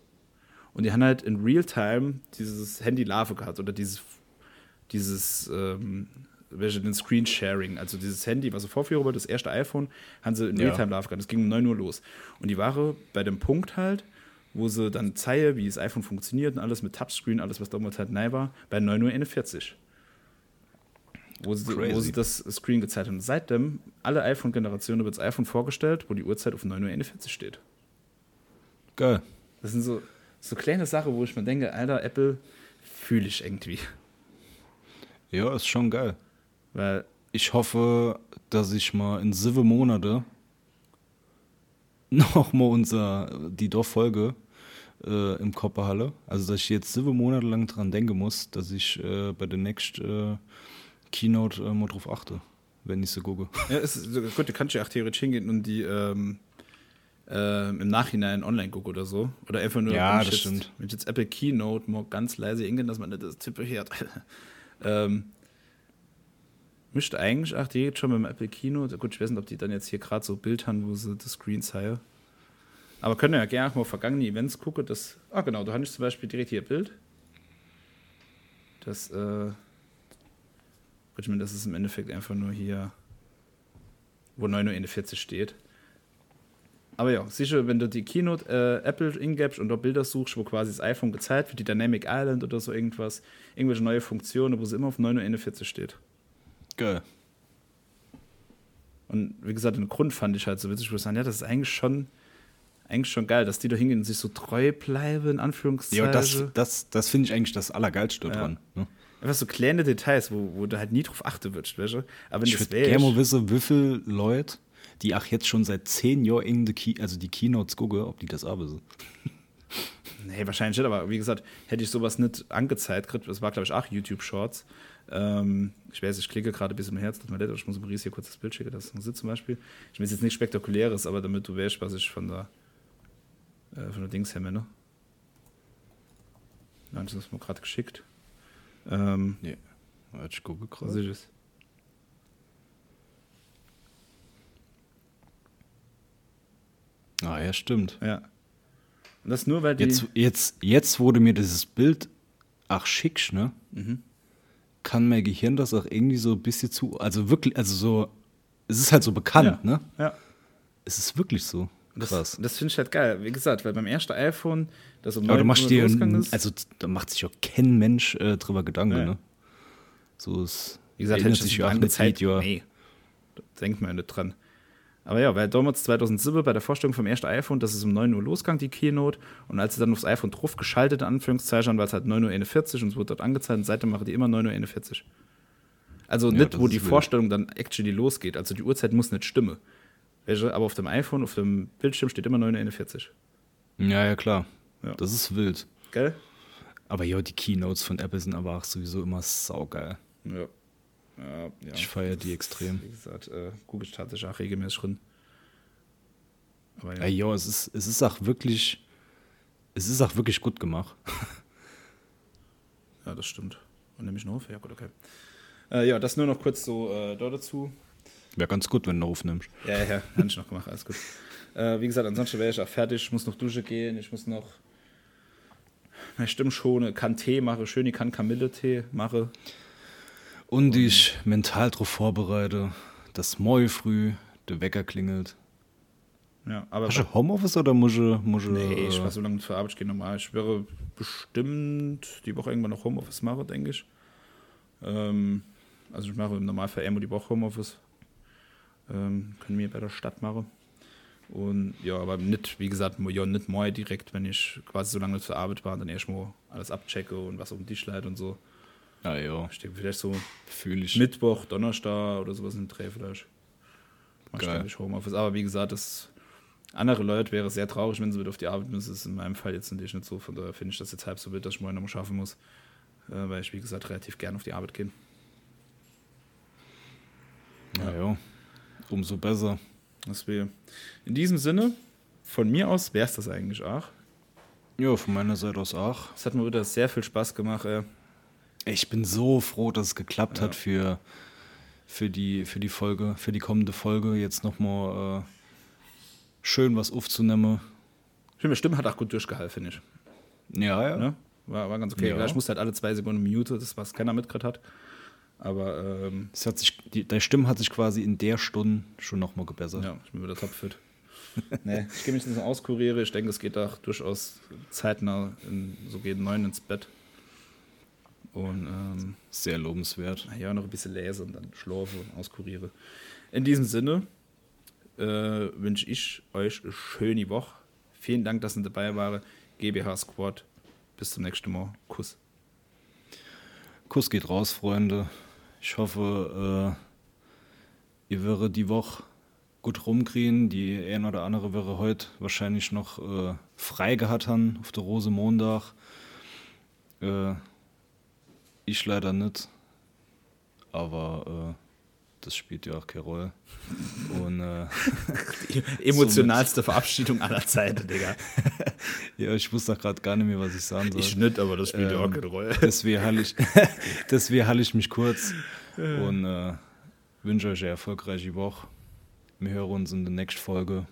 Und die haben halt in Realtime dieses Handy Lave gehabt oder dieses, dieses ähm, welche den Screen-Sharing, also dieses Handy, was so vorführen wurde, das erste iPhone, haben sie in Ja. Realtime Lave gehabt. Das ging um 9 Uhr los. Und die Ware bei dem Punkt halt, wo sie dann zeigen, wie das iPhone funktioniert und alles mit Touchscreen, alles, was damals halt neu war, bei 9.41 Uhr wo sie, wo sie das Screen gezeigt haben. Seitdem, alle iPhone-Generationen wird das iPhone vorgestellt, wo die Uhrzeit auf 9.41 Uhr steht. Geil. Das sind so, so kleine Sachen, wo ich mir denke, Alter, Apple fühle ich irgendwie. Ja, ist schon geil. Weil, Ich hoffe, dass ich mal in sieben Monate noch mal unser, die Dorffolge äh, im Kopf halle. Also, dass ich jetzt sieben Monate lang dran denken muss, dass ich äh, bei der nächsten äh, Keynote äh, mal drauf achte, wenn ich so gucke. ja, es ist, gut, du kannst ja auch theoretisch hingehen und die ähm, ähm, im Nachhinein online gucken oder so. Oder einfach nur, Ja, wenn ich das jetzt, stimmt. Wenn ich jetzt Apple Keynote mal ganz leise hingehen, dass man das Tippe hört. ähm, müsste eigentlich auch die jetzt schon mit dem Apple Keynote, gut, ich weiß nicht, ob die dann jetzt hier gerade so Bild haben, wo sie das Screen zeigen. Aber können ja gerne auch mal vergangene Events gucken. Das, ah, genau, da habe ich zum Beispiel direkt hier Bild. Das, äh, ich das ist im Endeffekt einfach nur hier, wo 9.41 Uhr steht. Aber ja, sicher, wenn du die Keynote äh, Apple ingibst und dort Bilder suchst, wo quasi das iPhone gezeigt wird, die Dynamic Island oder so irgendwas, irgendwelche neue Funktionen, wo sie immer auf 9.41 Uhr steht. Geil. Und wie gesagt, den Grund fand ich halt so witzig, wo ich sagen, ja, das ist eigentlich schon, eigentlich schon geil, dass die da hingehen und sich so treu bleiben, in Ja, Anführungszeichen. und das, das, das finde ich eigentlich das Allergeilste Ja. dran. Ne? Einfach so kleine Details, wo, wo du halt nie drauf achten würdest, weißt du? Aber wenn Ich würde gerne wissen, wie viele Leute, die auch jetzt schon seit zehn Jahren in die Key, also die Keynotes gucken, ob die das auch wissen. Nee, wahrscheinlich nicht, aber wie gesagt, hätte ich sowas nicht angezeigt, das war, glaube ich, auch YouTube-Shorts. Ähm, ich weiß, ich klicke gerade ein bisschen im Herz, tut mir leid, ich muss Maurice hier kurz das Bild schicken, das ist Musik zum Beispiel. Ich weiß jetzt nichts Spektakuläres, aber damit du weißt, was ich von der, äh, von der Dings her meine. Ja, das ist mir gerade geschickt. Ähm, Ja. Warte, ich gucke was ist es? Ah, ja, stimmt. Ja. Und das nur, weil die. Jetzt, jetzt, jetzt wurde mir dieses Bild ach schick, ne? Mhm. Kann mein Gehirn das auch irgendwie so ein bisschen zu, also wirklich, also so, es ist halt so bekannt, Ja. ne? ja. Es ist wirklich so. Das, Krass. das finde ich halt geil. Wie gesagt, weil beim ersten iPhone, das um Aber du 9 machst dir, losgegangen ist, also da macht sich auch kein Mensch äh, drüber Gedanken, Ja. ne? So ist, Wie gesagt, hätte sich auch nicht angezeigt. Video. Nee, da denkt man nicht dran. Aber ja, weil damals 2007 bei der Vorstellung vom ersten iPhone, das ist um 9 Uhr losgegangen, die Keynote. Und als sie dann aufs iPhone drauf geschaltet, in Anführungszeichen, war es halt 9.41 Uhr und es wurde dort angezeigt und seitdem machen die immer 9.41 Uhr. Also Ja, nicht, wo die wild. Vorstellung dann actually losgeht. Also die Uhrzeit muss nicht stimmen. Aber auf dem iPhone, auf dem Bildschirm steht immer 9.41 Uhr. Ja, ja, klar. Ja. Das ist wild. Gell? Aber ja, die Keynotes von Apple sind aber auch sowieso immer saugeil. Ja. Ja, ja. Ich feiere die extrem. Wie gesagt, äh, gucke ich tatsächlich auch regelmäßig drin. Aber ja. Ja, ja es, ist, es ist auch wirklich, es ist auch wirklich gut gemacht. Ja, das stimmt. Und nehme ich noch auf? Ja, gut, okay. Äh, ja, das nur noch kurz so äh, da dazu. Wäre ganz gut, wenn du aufnimmst. Ja, ja, habe ich noch gemacht, alles gut. Äh, wie gesagt, ansonsten wäre ich auch fertig. Ich muss noch Dusche gehen, ich muss noch meine Stimme schonen, kann Tee machen, schön, ich kann Kamille-Tee machen. Und ich mental darauf vorbereite, dass morgen früh der Wecker klingelt. Ja, aber Hast du Homeoffice oder muss ich, muss ich nee, ich äh, war so lange zur Arbeit, ich gehe normal. Ich wäre bestimmt die Woche irgendwann noch Homeoffice machen, denke ich. Ähm, also ich mache im Normalfall immer die Woche Homeoffice. Ähm, können wir bei der Stadt machen. Und ja, aber nicht, wie gesagt, ja, nicht morgen direkt, wenn ich quasi so lange zur Arbeit war, dann erstmal alles abchecke und was auf dem Tisch leid und so. Ah ja, Ich denke, vielleicht so ich. Mittwoch, Donnerstag oder sowas in den Dreh vielleicht. Mach ich Geil. denke ich Homeoffice. Aber wie gesagt, das Andere Leute wäre sehr traurig, wenn sie wieder auf die Arbeit müssen. Das ist in meinem Fall jetzt natürlich nicht so. Von daher finde ich das jetzt halb so wild, dass ich morgen noch mal schaffen muss. Äh, weil ich, wie gesagt, relativ gern auf die Arbeit gehe. Naja, umso besser. Deswegen. In diesem Sinne, von mir aus wäre es das eigentlich auch. Ja, von meiner Seite aus auch. Es hat mir wieder sehr viel Spaß gemacht. Ey. Ich bin so froh, dass es geklappt Ja. hat für, für, die, für die Folge, für die kommende Folge. Jetzt nochmal äh, schön was aufzunehmen. Ich finde, meine Stimme hat auch gut durchgehalten, finde ich. Ja, ja. Ne? War, war ganz okay. Ja. Ich musste halt alle zwei Sekunden mute, das was keiner mitgekriegt hat. Aber ähm, Es hat sich, die, deine Stimme hat sich quasi in der Stunde schon nochmal gebessert. ja, ich bin wieder topfit. nee, ich gehe mich ein bisschen auskuriere. Ich denke, es geht auch durchaus zeitnah, in, so gegen neun ins Bett. Und ähm, Sehr lobenswert. ja, noch ein bisschen lese und dann schlafe und auskuriere. In diesem Sinne äh, wünsche ich euch eine schöne Woche. Vielen Dank, dass ihr dabei waren. GBH Squad. Bis zum nächsten Mal. Kuss. Kuss geht raus, Freunde. Ich hoffe, äh, ihr werdet die Woche gut rumkriegen. Die ein oder andere wäre heute wahrscheinlich noch äh, frei gehabt haben auf der Rose Montag. Äh, ich leider nicht. Aber äh, das spielt ja auch keine Rolle. Und äh, Die emotionalste Verabschiedung aller Zeiten, Digga. ja, ich wusste gerade gar nicht mehr, was ich sagen soll. Ich nicht, aber das spielt ja auch Ähm, keine Rolle. Deswegen halte ich, deswegen halte ich mich kurz und äh, wünsche euch eine erfolgreiche Woche. Wir hören uns in der nächsten Folge.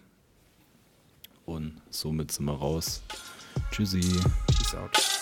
Und somit sind wir raus. Tschüssi. Peace out.